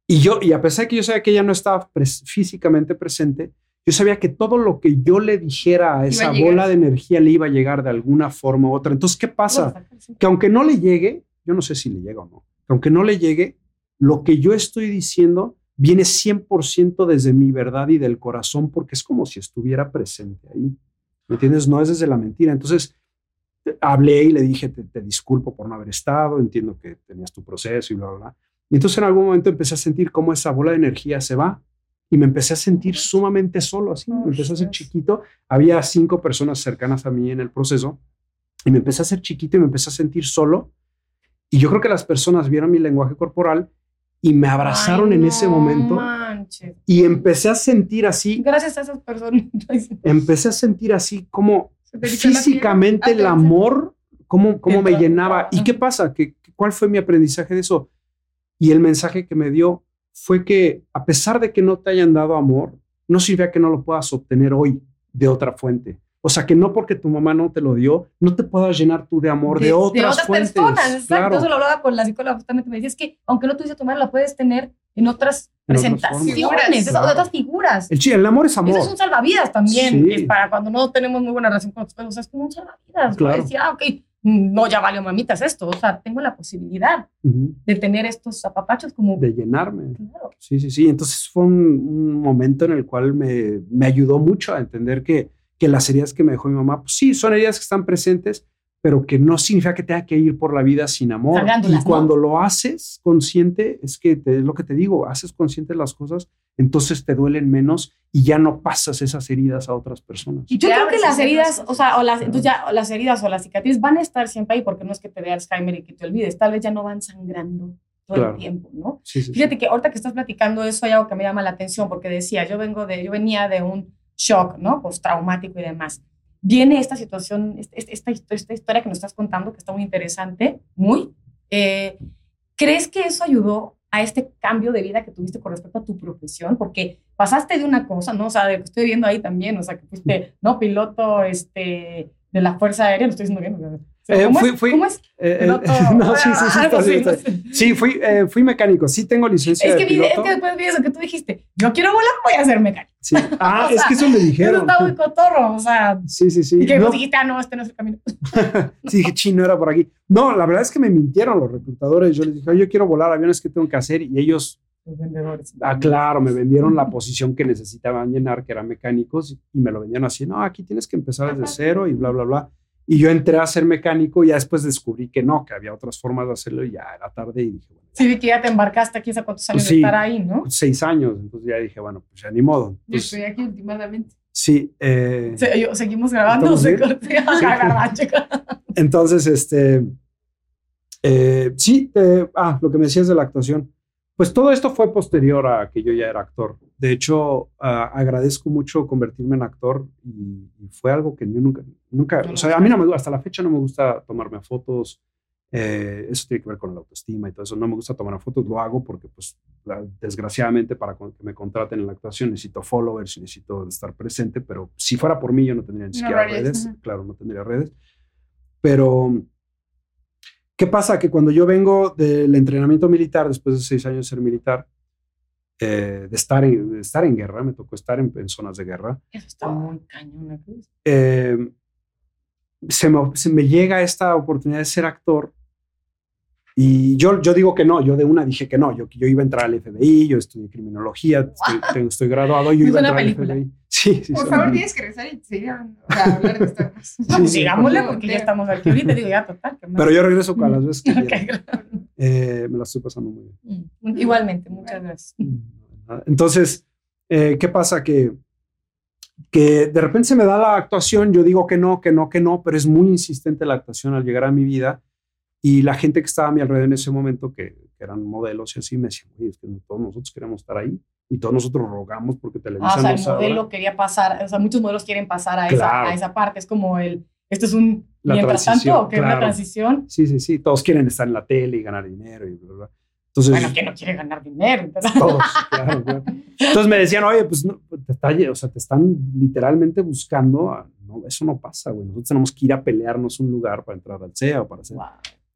Y yo, y a pesar de que yo sabía que ella no estaba pres- físicamente presente, yo sabía que todo lo que yo le dijera a esa bola de energía le iba a llegar de alguna forma u otra. Entonces, ¿qué pasa? que aunque no le llegue, yo no sé si le llega o no, que aunque no le llegue, lo que yo estoy diciendo viene 100% desde mi verdad y del corazón, porque es como si estuviera presente ahí. ¿Me entiendes? No es desde la mentira. Entonces, hablé y le dije, te, te disculpo por no haber estado, entiendo que tenías tu proceso y bla, bla, bla. Y entonces en algún momento empecé a sentir cómo esa bola de energía se va y me empecé a sentir sumamente solo, así, me empecé a hacer chiquito. Había cinco personas cercanas a mí en el proceso y me empecé a hacer chiquito y me empecé a sentir solo. Y yo creo que las personas vieron mi lenguaje corporal y me abrazaron Ay, en ese momento manches. y empecé a sentir así, Gracias a esas personas. empecé a sentir así como físicamente el amor, cómo, cómo me llenaba. ¿Y qué pasa? ¿Qué, ¿Cuál fue mi aprendizaje de eso? Y el mensaje que me dio fue que a pesar de que no te hayan dado amor, no sirve a que no lo puedas obtener hoy de otra fuente. O sea, que no porque tu mamá no te lo dio, no te puedas llenar tú de amor de, otras, fuentes. personas. Exacto. Claro. Eso lo hablaba con la psicóloga justamente. Me decía, es que aunque no tuviese tu madre, la puedes tener en otras En otras presentaciones, formas. de Claro. otras figuras. El, el amor es amor. Eso es un salvavidas también. Sí. Es para cuando no tenemos muy buena relación con nosotros. O sea, es como un salvavidas. Claro. ¿no? Decir, ah, ok, no, ya valió mamitas esto. O sea, tengo la posibilidad de tener estos apapachos como. De llenarme. Claro. Sí, sí, sí. Entonces fue un, un momento en el cual me, me ayudó mucho a entender que, que las heridas que me dejó mi mamá, pues sí, son heridas que están presentes, pero que no significa que tenga que ir por la vida sin amor. Y cuando lo haces consciente, es que te- es lo que te digo, haces consciente las cosas, entonces te duelen menos y ya no pasas esas heridas a otras personas. Y yo creo que las heridas, o sea, o las, entonces ya, o las heridas o las cicatrices van a estar siempre ahí porque no es que te dé Alzheimer y que te olvides, tal vez ya no van sangrando todo Claro. el tiempo, ¿no? Sí, sí, sí. Fíjate que ahorita que estás platicando eso hay algo que me llama la atención porque decía, yo vengo de, yo venía de un shock, ¿no? Postraumático y demás. Viene esta situación, este- este- esta, histo- esta historia que nos estás contando que está muy interesante, muy. eh, ¿Crees que eso ayudó a este cambio de vida que tuviste con respecto a tu profesión? Porque pasaste de una cosa, ¿no? O sea, de lo que estoy viendo ahí también, o sea, que fuiste, ¿no? Piloto este, de la Fuerza Aérea, lo estoy diciendo bien. Eh, ¿Cómo, fui- es? fui- ¿Cómo es? Eh, eh, no, sí, sí, sí, Ah, sí, no sé. Fui, eh, fui mecánico, sí tengo licencia Es de que, vi, es que después vi eso que tú dijiste. Yo quiero volar, voy a ser mecánico. Sí. Ah, es sea, que eso me Eso dijeron. está muy cotorro. O sea, Sí, sí, sí. y que No, vos dijiste, ah, no, este no es el camino. Sí, dije, chino, era por aquí. No, la verdad es que me mintieron los reclutadores. Yo les dije, "Oye, yo quiero volar aviones, ¿qué tengo que hacer? Y ellos, Los vendedores. ah, claro, me vendieron la posición que necesitaban llenar, que eran mecánicos, y me lo vendieron así, no, aquí tienes que empezar desde cero y bla, bla, bla. Y yo entré a ser mecánico y ya después descubrí que no, que había otras formas de hacerlo y ya era tarde y dije, bueno, Sí, vi que ya te embarcaste aquí hace cuántos años Sí. de estar ahí, ¿no? seis años, entonces ya dije, bueno, pues ya ni modo. Yo estoy aquí últimamente. sí, eh, Se- yo- seguimos grabando. ¿Estamos se corté a la garbancha. Entonces, este, eh, sí, eh, ah, lo que me decías de la actuación, pues todo esto fue posterior a que yo ya era actor. De hecho, ah, agradezco mucho convertirme en actor y, fue algo que yo nunca, nunca, No o sea, a mí no me gusta, hasta la fecha no me gusta tomarme fotos, Eh, eso tiene que ver con la autoestima y todo eso. No me gusta tomar fotos, lo hago porque, pues, la- desgraciadamente, para que me contraten en la actuación necesito followers y necesito estar presente, pero si fuera por mí, yo no tendría ni No siquiera harías, redes. ajá. Claro, no tendría redes. Pero, ¿qué pasa? Que cuando yo vengo del entrenamiento militar, después de seis años de ser militar, eh, de, estar en, de estar en guerra, me tocó estar en, en zonas de guerra, Eso está muy cañón. ¿no crees? eh, se, me, se me llega esta oportunidad de ser actor y yo, yo digo que no, yo de una dije que no, yo, yo iba a entrar al FBI, yo estudié criminología, estoy, tengo- estoy graduado, yo iba a entrar al película. FBI. Sí, sí. Por favor, tienes que regresar y seguir hablar de esto más. No, sí, sigámosle porque ya estamos aquí ahorita. Digo, ya, total. ¿qué más? Pero yo regreso a las veces que Ok, quiera. Eh, me la estoy pasando muy bien. Mm, Igualmente, muchas gracias. Entonces, eh, ¿qué pasa? Que, que de repente se me da la actuación, yo digo que no, que no, que no, pero es muy insistente la actuación al llegar a mi vida. Y la gente que estaba a mi alrededor en ese momento, que, que eran modelos y así, me decían, oye, es que todos nosotros queremos estar ahí. Y todos nosotros rogamos porque Ah, Televisa o sea, el modelo quería pasar, o sea, muchos modelos quieren pasar a, Claro. esa, a esa parte. Es como el, esto es un La mientras tanto, que es una claro. transición. Sí, sí, sí. Todos quieren estar en la tele y ganar dinero y bla, bla. Entonces, Bueno, ¿quién no quiere ganar dinero? Entonces, Todos, claro, claro. Entonces me decían, oye, pues no, te, está, o sea, te están literalmente buscando. a- no, eso no pasa, güey. Nosotros tenemos que ir a pelearnos un lugar para entrar al CEA o para hacer. wow.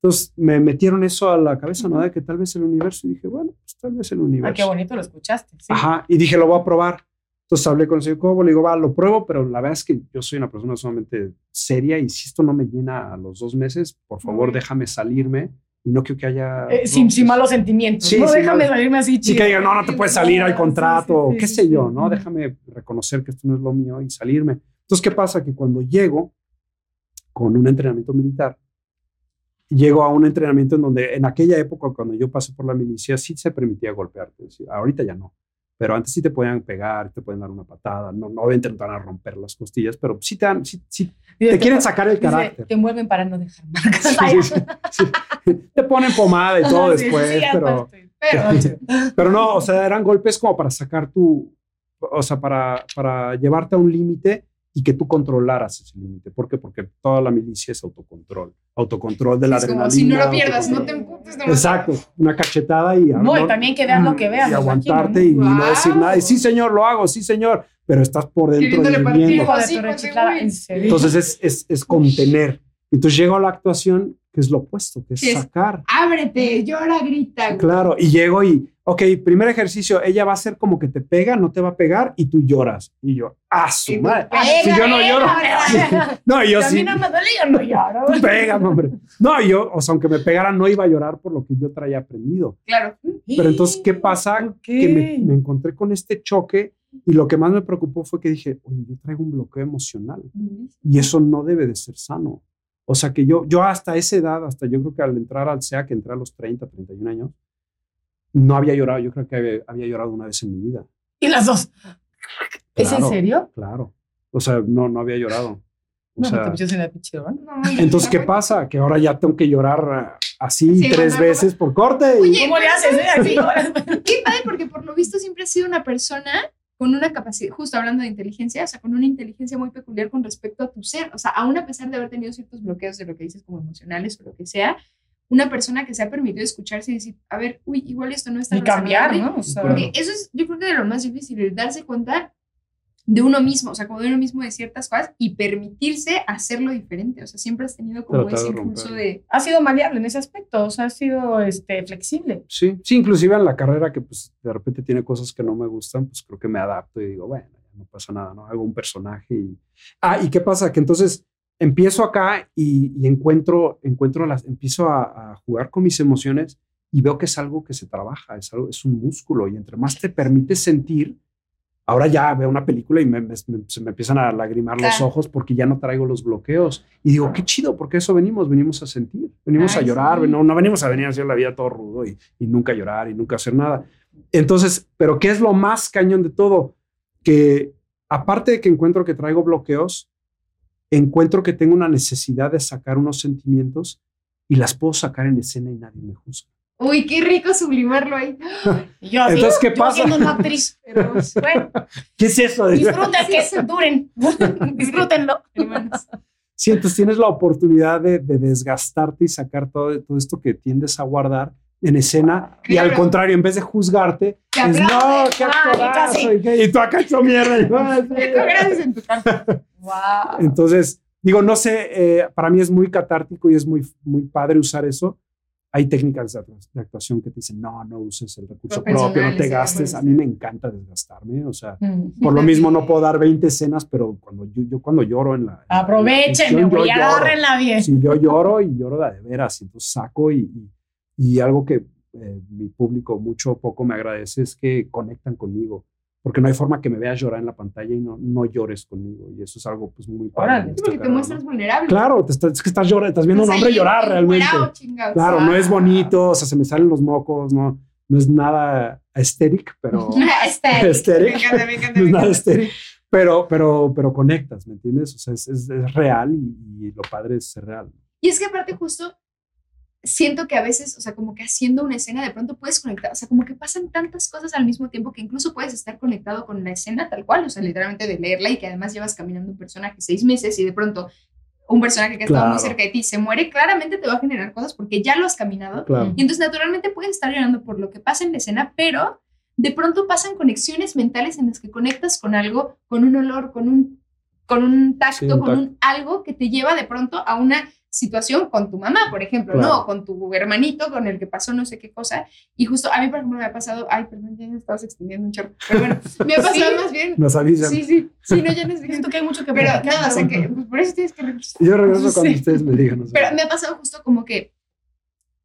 Entonces me metieron eso a la cabeza, ¿no? De que tal vez el universo. Y dije, bueno, pues tal vez el universo. qué bonito lo escuchaste. sí. Ajá. Y dije, lo voy a probar. Entonces hablé con el señor Cobo, le digo, va, lo pruebo, pero la verdad es que yo soy una persona sumamente seria y si esto no me llena a los dos meses, por favor, Uy. déjame salirme y no quiero que haya. Eh, sin, sin malos sentimientos. Sí, no, déjame malos- salirme así Y chido. que digan, no, no te puedes salir al Sí, contrato, sí, sí, qué sé yo, ¿no? Déjame reconocer que esto no es lo mío y salirme. Entonces, ¿qué pasa? Que cuando llego con un entrenamiento militar, llego a un entrenamiento en donde en aquella época, cuando yo pasé por la milicia, sí se permitía golpearte. ahorita ya no. Pero antes sí te podían pegar, te pueden dar una patada. No, no obviamente no te van a romper las costillas, pero sí te, dan, sí, te quieren sacar el dice, carácter. Te mueven para no dejar marcas. Sí. Te ponen pomada y todo después, pero... Pero, Pero no, o sea, eran golpes como para sacar tu, o sea, para, para llevarte a un límite y que tú controlaras ese límite. ¿Por qué? Porque toda la milicia es autocontrol. Autocontrol de la es como, adrenalina. si no lo pierdas, no te emputes. No Exacto, una cachetada y... No, y también que veas lo que veas. Y aguantarte imagino, y, ¿no? no decir nada. Y sí, señor, lo hago, sí, señor. Pero estás por dentro de pues. Entonces es, es, es contener. Entonces llego a la actuación, que es lo opuesto, que es Sí, es- sacar. Ábrete, llora, grita. güey. Claro, y llego y, ok, primer ejercicio, ella va a hacer como que te pega, no te va a pegar y tú lloras. Y yo, ah, su madre. pega, Si yo no lloro. pega. No, yo Si a mí sí. no me duele, yo no lloro. Pégame, hombre. No, yo, o sea, aunque me pegara, no iba a llorar por lo que yo traía aprendido. Claro. Pero entonces, ¿qué pasa? Que me, me encontré con este choque y lo que más me preocupó fue que dije, oye, yo traigo un bloqueo emocional y eso no debe de ser sano. O sea, que yo, yo hasta esa edad, hasta yo creo que al entrar al SEA, que entré a los 30, 31 años, no había llorado. Yo creo que había, había llorado una vez en mi vida. Y las dos. ¿Es en Claro, serio? Claro. O sea, no, no había llorado. O No, sea, te. No, entonces, ¿qué pasa? Que ahora ya tengo que llorar eh, así Sí, tres mandar- veces por corte. y- Oye, ¿Cómo le haces? eh? Así, ahora- Qué padre, porque por lo visto siempre ha sido una persona con una capacidad, justo hablando de inteligencia, o sea, con una inteligencia muy peculiar con respecto a tu ser. O sea, aún a pesar de haber tenido ciertos bloqueos de lo que dices como emocionales o lo que sea, una persona que se ha permitido escucharse y decir, a ver, uy, igual esto no está Y cambiar, ¿no? O sea, Porque eso es, yo creo que de lo más difícil, el darse cuenta de uno mismo, o sea, como de uno mismo de ciertas cosas y permitirse hacerlo diferente. O sea, siempre has tenido como ese de impulso romperlo. de, ha sido maleable en ese aspecto, o sea, ha sido este, flexible. Sí, sí, inclusive en la carrera que pues de repente tiene cosas que no me gustan, pues creo que me adapto y digo, bueno, no pasa nada, ¿no? Hago un personaje y... Ah, ¿y qué pasa? Que entonces empiezo acá y, y encuentro, encuentro las, empiezo a, a jugar con mis emociones y veo que es algo que se trabaja, es, algo, es un músculo y entre más te permites sentir, ahora ya veo una película y me, se me empiezan a lagrimar los ojos porque ya no traigo los bloqueos y digo, qué chido, porque eso venimos, venimos a sentir, venimos Ay, a llorar, sí. no, no venimos a venir a hacer la vida todo rudo y, y nunca llorar y nunca hacer nada. Entonces, pero ¿qué es lo más cañón de todo? Que aparte de que encuentro que traigo bloqueos, encuentro que tengo una necesidad de sacar unos sentimientos y las puedo sacar en escena y nadie me juzga. Uy, qué rico sublimarlo ahí. Yo Entonces, ¿qué yo pasa? siendo una actriz. Bueno, ¿Qué es eso? disfruten que se duren. Disfrútenlo. Hermanos. Sí, entonces tienes la oportunidad de, de desgastarte y sacar todo, todo esto que tiendes a guardar en escena y al Claro. contrario, en vez de juzgarte, Te es no, qué actorazo", y, qué- y tú acá hecho mierda. y, "Ay, sí". Gracias en tu casa. Wow. Entonces, digo, no sé, eh, para mí es muy catártico y es muy, muy padre usar eso. Hay técnicas de actu- de actuación que te dicen, no, no uses el recurso propio, no te gastes. A mí me encanta desgastarme, o sea, Mm. por lo mismo no puedo dar 20 escenas, pero cuando yo, yo cuando lloro en la... en la Aprovechen, función, yo y lloro. agárrenla bien. Sí, yo lloro y lloro de a veras, entonces saco y, y, y algo que eh, mi público mucho o poco me agradece es que conectan conmigo, porque no hay forma que me veas llorar en la pantalla y no, no llores conmigo, y eso es algo pues muy padre. Porque te muestras ¿no? vulnerable. Claro, te estás, es que estás llorando, estás viendo a un hombre llorar realmente. chingados. Claro, no es bonito, o sea, se me salen los mocos, no, no es nada estético, pero encanta. no es nada pero, pero, pero conectas, ¿me entiendes? O sea, es, es- es real y, y lo padre es ser real. Y es que aparte justo siento que a veces, o sea, como que haciendo una escena de pronto puedes conectar, o sea, como que pasan tantas cosas al mismo tiempo que incluso puedes estar conectado con la escena tal cual, o sea, literalmente de leerla y que además llevas caminando un personaje seis meses y de pronto un personaje que ha estado muy Claro. cerca de ti se muere, claramente te va a generar cosas porque ya lo has caminado Claro. y entonces naturalmente puedes estar llorando por lo que pasa en la escena, pero de pronto pasan conexiones mentales en las que conectas con algo, con un olor, con un, con un tacto, Sí, un con un algo que te lleva de pronto a una situación con tu mamá, por ejemplo, Claro. ¿no? O con tu hermanito con el que pasó no sé qué cosa. Y justo a mí, por ejemplo, me ha pasado, ay, perdón, ya me estabas extendiendo un chorro, pero bueno, me ha pasado más bien. Nos avisan. Sí, sí, sí, no, ya no sé. Siento que hay mucho que Pero nada, o sea que, pues por eso tienes que regresar. Yo regreso cuando Sí. ustedes me digan. o sea. Pero me ha pasado justo como que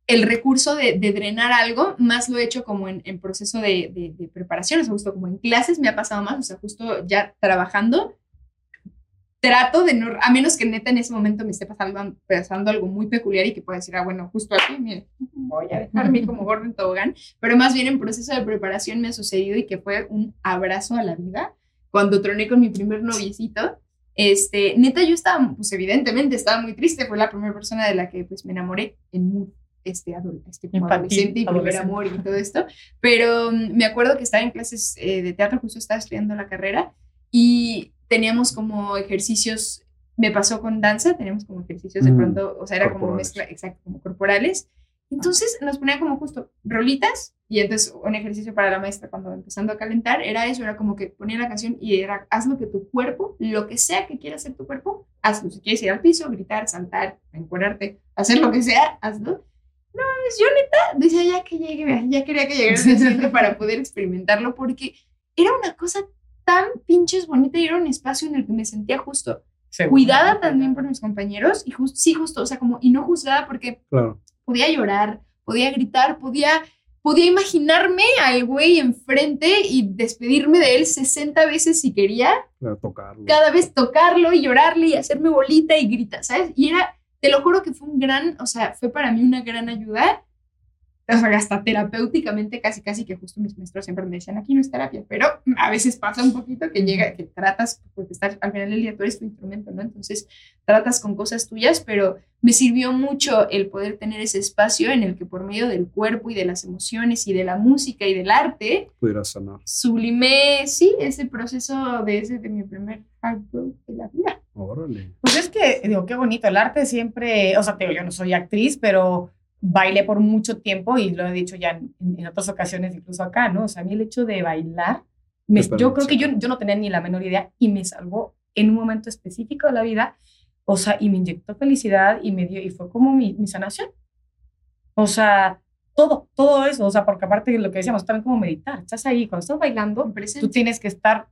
el recurso de, de drenar algo, más lo he hecho como en, en proceso de, de, de preparación, o sea, justo como en clases me ha pasado más, o sea, justo ya trabajando, trato de no, a menos que neta en ese momento me esté pasando, pasando algo muy peculiar y que pueda decir, ah, bueno, justo aquí, mire, voy a dejarme como gordo en tobogán, pero más bien en proceso de preparación me ha sucedido y que fue un abrazo a la vida. Cuando troné con mi primer noviecito. Este, neta, yo estaba, pues evidentemente estaba muy triste, fue la primera persona de la que pues me enamoré en muy, este, adol- este como adolescente y primer amor y todo esto, pero mm, me acuerdo que estaba en clases eh, de teatro, justo estaba estudiando la carrera y teníamos como ejercicios, me pasó con danza, teníamos como ejercicios de Mm, pronto, o sea, era como mezcla, exacto, como corporales. Entonces nos ponían como justo rolitas y entonces un ejercicio para la maestra cuando empezando a calentar era eso, era como que ponía la canción y era haz lo que tu cuerpo, lo que sea que quiera hacer tu cuerpo, hazlo. Si quieres ir al piso, gritar, saltar, encuadrarte, hacer lo que sea, hazlo. No, pues yo neta decía ya que llegue, ya quería que llegara el para poder experimentarlo porque era una cosa tan pinches bonita y era un espacio en el que me sentía justo Seguro. cuidada también por mis compañeros y just, sí, justo, o sea, como, y no juzgada porque Claro. podía llorar, podía gritar, podía, podía imaginarme al güey enfrente y despedirme de él 60 veces si quería, Claro, tocarlo. cada vez tocarlo y llorarle y hacerme bolita y gritar, ¿sabes? Y era, te lo juro que fue un gran, o sea, fue para mí una gran ayuda, o sea, hasta terapéuticamente, casi, casi que justo mis maestros siempre me decían, aquí no es terapia, pero a veces pasa un poquito que llega, que tratas, porque estás, al final del día tú eres tu instrumento, ¿no? Entonces, tratas con cosas tuyas, pero me sirvió mucho el poder tener ese espacio en el que por medio del cuerpo y de las emociones y de la música y del arte, Pudiera sanar. sublimé, sí, ese proceso de ese, de mi primer heartbreak de la vida. Órale. Pues es que, digo, qué bonito. El arte siempre, o sea, te digo, yo no soy actriz, pero bailé por mucho tiempo y lo he dicho ya en, en otras ocasiones, incluso acá, ¿no? O sea, a mí el hecho de bailar, me- yo creo que yo, yo no tenía ni la menor idea y me salvó en un momento específico de la vida, o sea, y me inyectó felicidad y me dio, y fue como mi, mi sanación. O sea, todo, todo eso, o sea, porque aparte de lo que decíamos, también como meditar, estás ahí, cuando estás bailando, tú tienes que estar,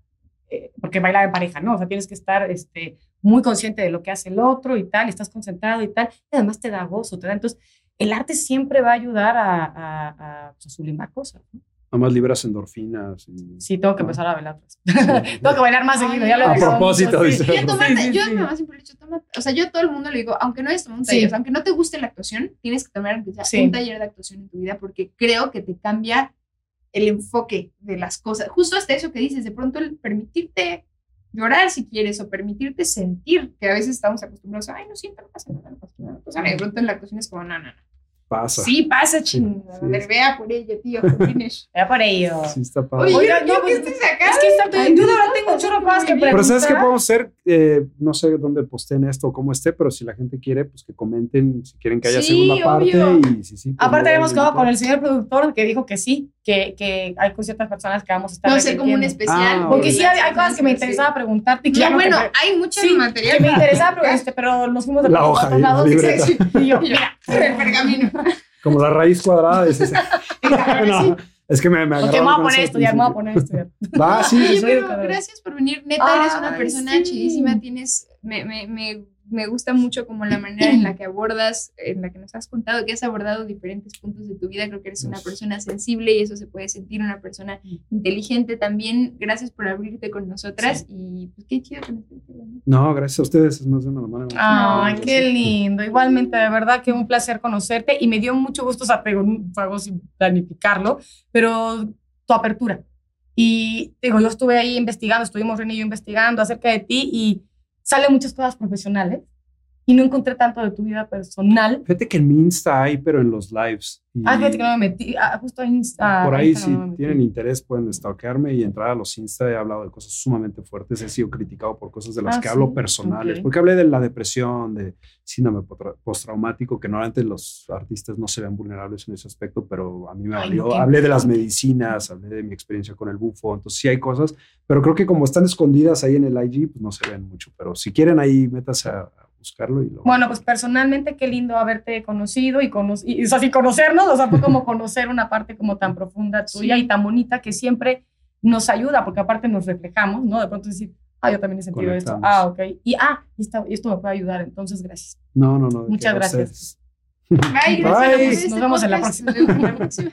eh, porque bailar en pareja, ¿no? O sea, tienes que estar este, muy consciente de lo que hace el otro y tal, y estás concentrado y tal, y además te da gozo, te da, entonces, el arte siempre va a ayudar a, a, a, pues, a sublimar cosas. ¿no? Nada más liberas endorfinas. Y... Sí, tengo que empezar a bailar. pues. tengo que bailar más Ay, seguido, ya lo a propósito, dice. sí. Yo, tomate, Sí, sí, yo sí. mi mamá siempre le he dicho, toma, o sea, yo a todo el mundo le digo, aunque no hayas tomado un Sí. taller, aunque no te guste la actuación, tienes que tomar aunque sea Sí. un taller de actuación en tu vida porque creo que te cambia el enfoque de las cosas. Justo hasta eso que dices, de pronto el permitirte llorar si quieres o permitirte sentir, que a veces estamos acostumbrados a, ay, no siento, no pasa nada, no pasa nada. no pasa nada", y de pronto en la actuación es como, no, no, no. Pasa. Sí, pasa, chingada. Sí, sí. vea por ello, tío. Ya por ello. Sí, está padre. Oye, Oiga, yo no, no, pues, que estés acá. Es que exacto, Ay, yo no, tengo chorro cosas que bien. Pero ¿sabes qué preguntar. podemos hacer? Eh, no sé dónde posteen esto o cómo esté, pero si la gente quiere, pues que comenten si quieren que haya Sí, segunda parte. obvio. Y si sí, pues, Aparte habíamos quedado con el señor productor que dijo que sí, que, que hay con ciertas personas que vamos a estar No sé, como un especial. Ah, Porque sí, hay, hay cosas que me Sí. interesaba preguntarte. que No, ya no te bueno, hay mucho Sí, material. que me interesaba, pero, este, pero nos fuimos de La hoja otros lados. Sí, sí. Y yo, mira, El pergamino. Como la raíz cuadrada. Es ese. No, es que me, me ok, agarraron me voy a poner me voy a. Va, sí, Oye, pero gracias por venir. Neta, eres una persona sí. chidísima. Tienes, me, me, me, me gusta mucho como la manera en la que abordas, en la que nos has contado que has abordado diferentes puntos de tu vida. Creo que eres una persona sensible y eso se puede sentir una persona inteligente también. Gracias por abrirte con nosotras y pues qué chido que nos. No, gracias a ustedes. Es más de una mano. Ay, qué lindo. Igualmente, de verdad que un placer conocerte y me dio mucho gusto, algo sin planificarlo, pero tu apertura. Y digo, yo estuve ahí investigando, estuvimos René y yo investigando acerca de ti y salen muchas cosas profesionales y no encontré tanto de tu vida personal. Fíjate que en mi Insta hay, pero en los lives. Y Ah, fíjate que no me metí, ah, justo en Insta. por ahí, Insta si no tienen interés, pueden stalkearme y entrar a los Insta. He hablado de cosas sumamente fuertes. He sido criticado por cosas de las Ah, que sí, hablo personales. ok. Porque hablé de la depresión, de síndrome postraumático, que normalmente los artistas no se ven vulnerables en ese aspecto, pero a mí me Ay, valió. hablé de las medicinas, hablé de mi experiencia con el bufo. Entonces, sí hay cosas, pero creo que como están escondidas ahí en el IG, pues no se ven mucho. Pero si quieren, ahí métase a, a buscarlo y lo. Bueno, pues personalmente qué lindo haberte conocido y, cono y, o sea, sin conocernos, o sea, fue como conocer una parte como tan profunda tuya Sí. y tan bonita que siempre nos ayuda, porque aparte nos reflejamos, ¿no? De pronto decir, ah, yo también he sentido esto, ah, ok, y ah, y, y esto me puede ayudar, entonces gracias. No, no, no. Muchas gracias. Bye, gracias Bye. Nos vemos en la próxima.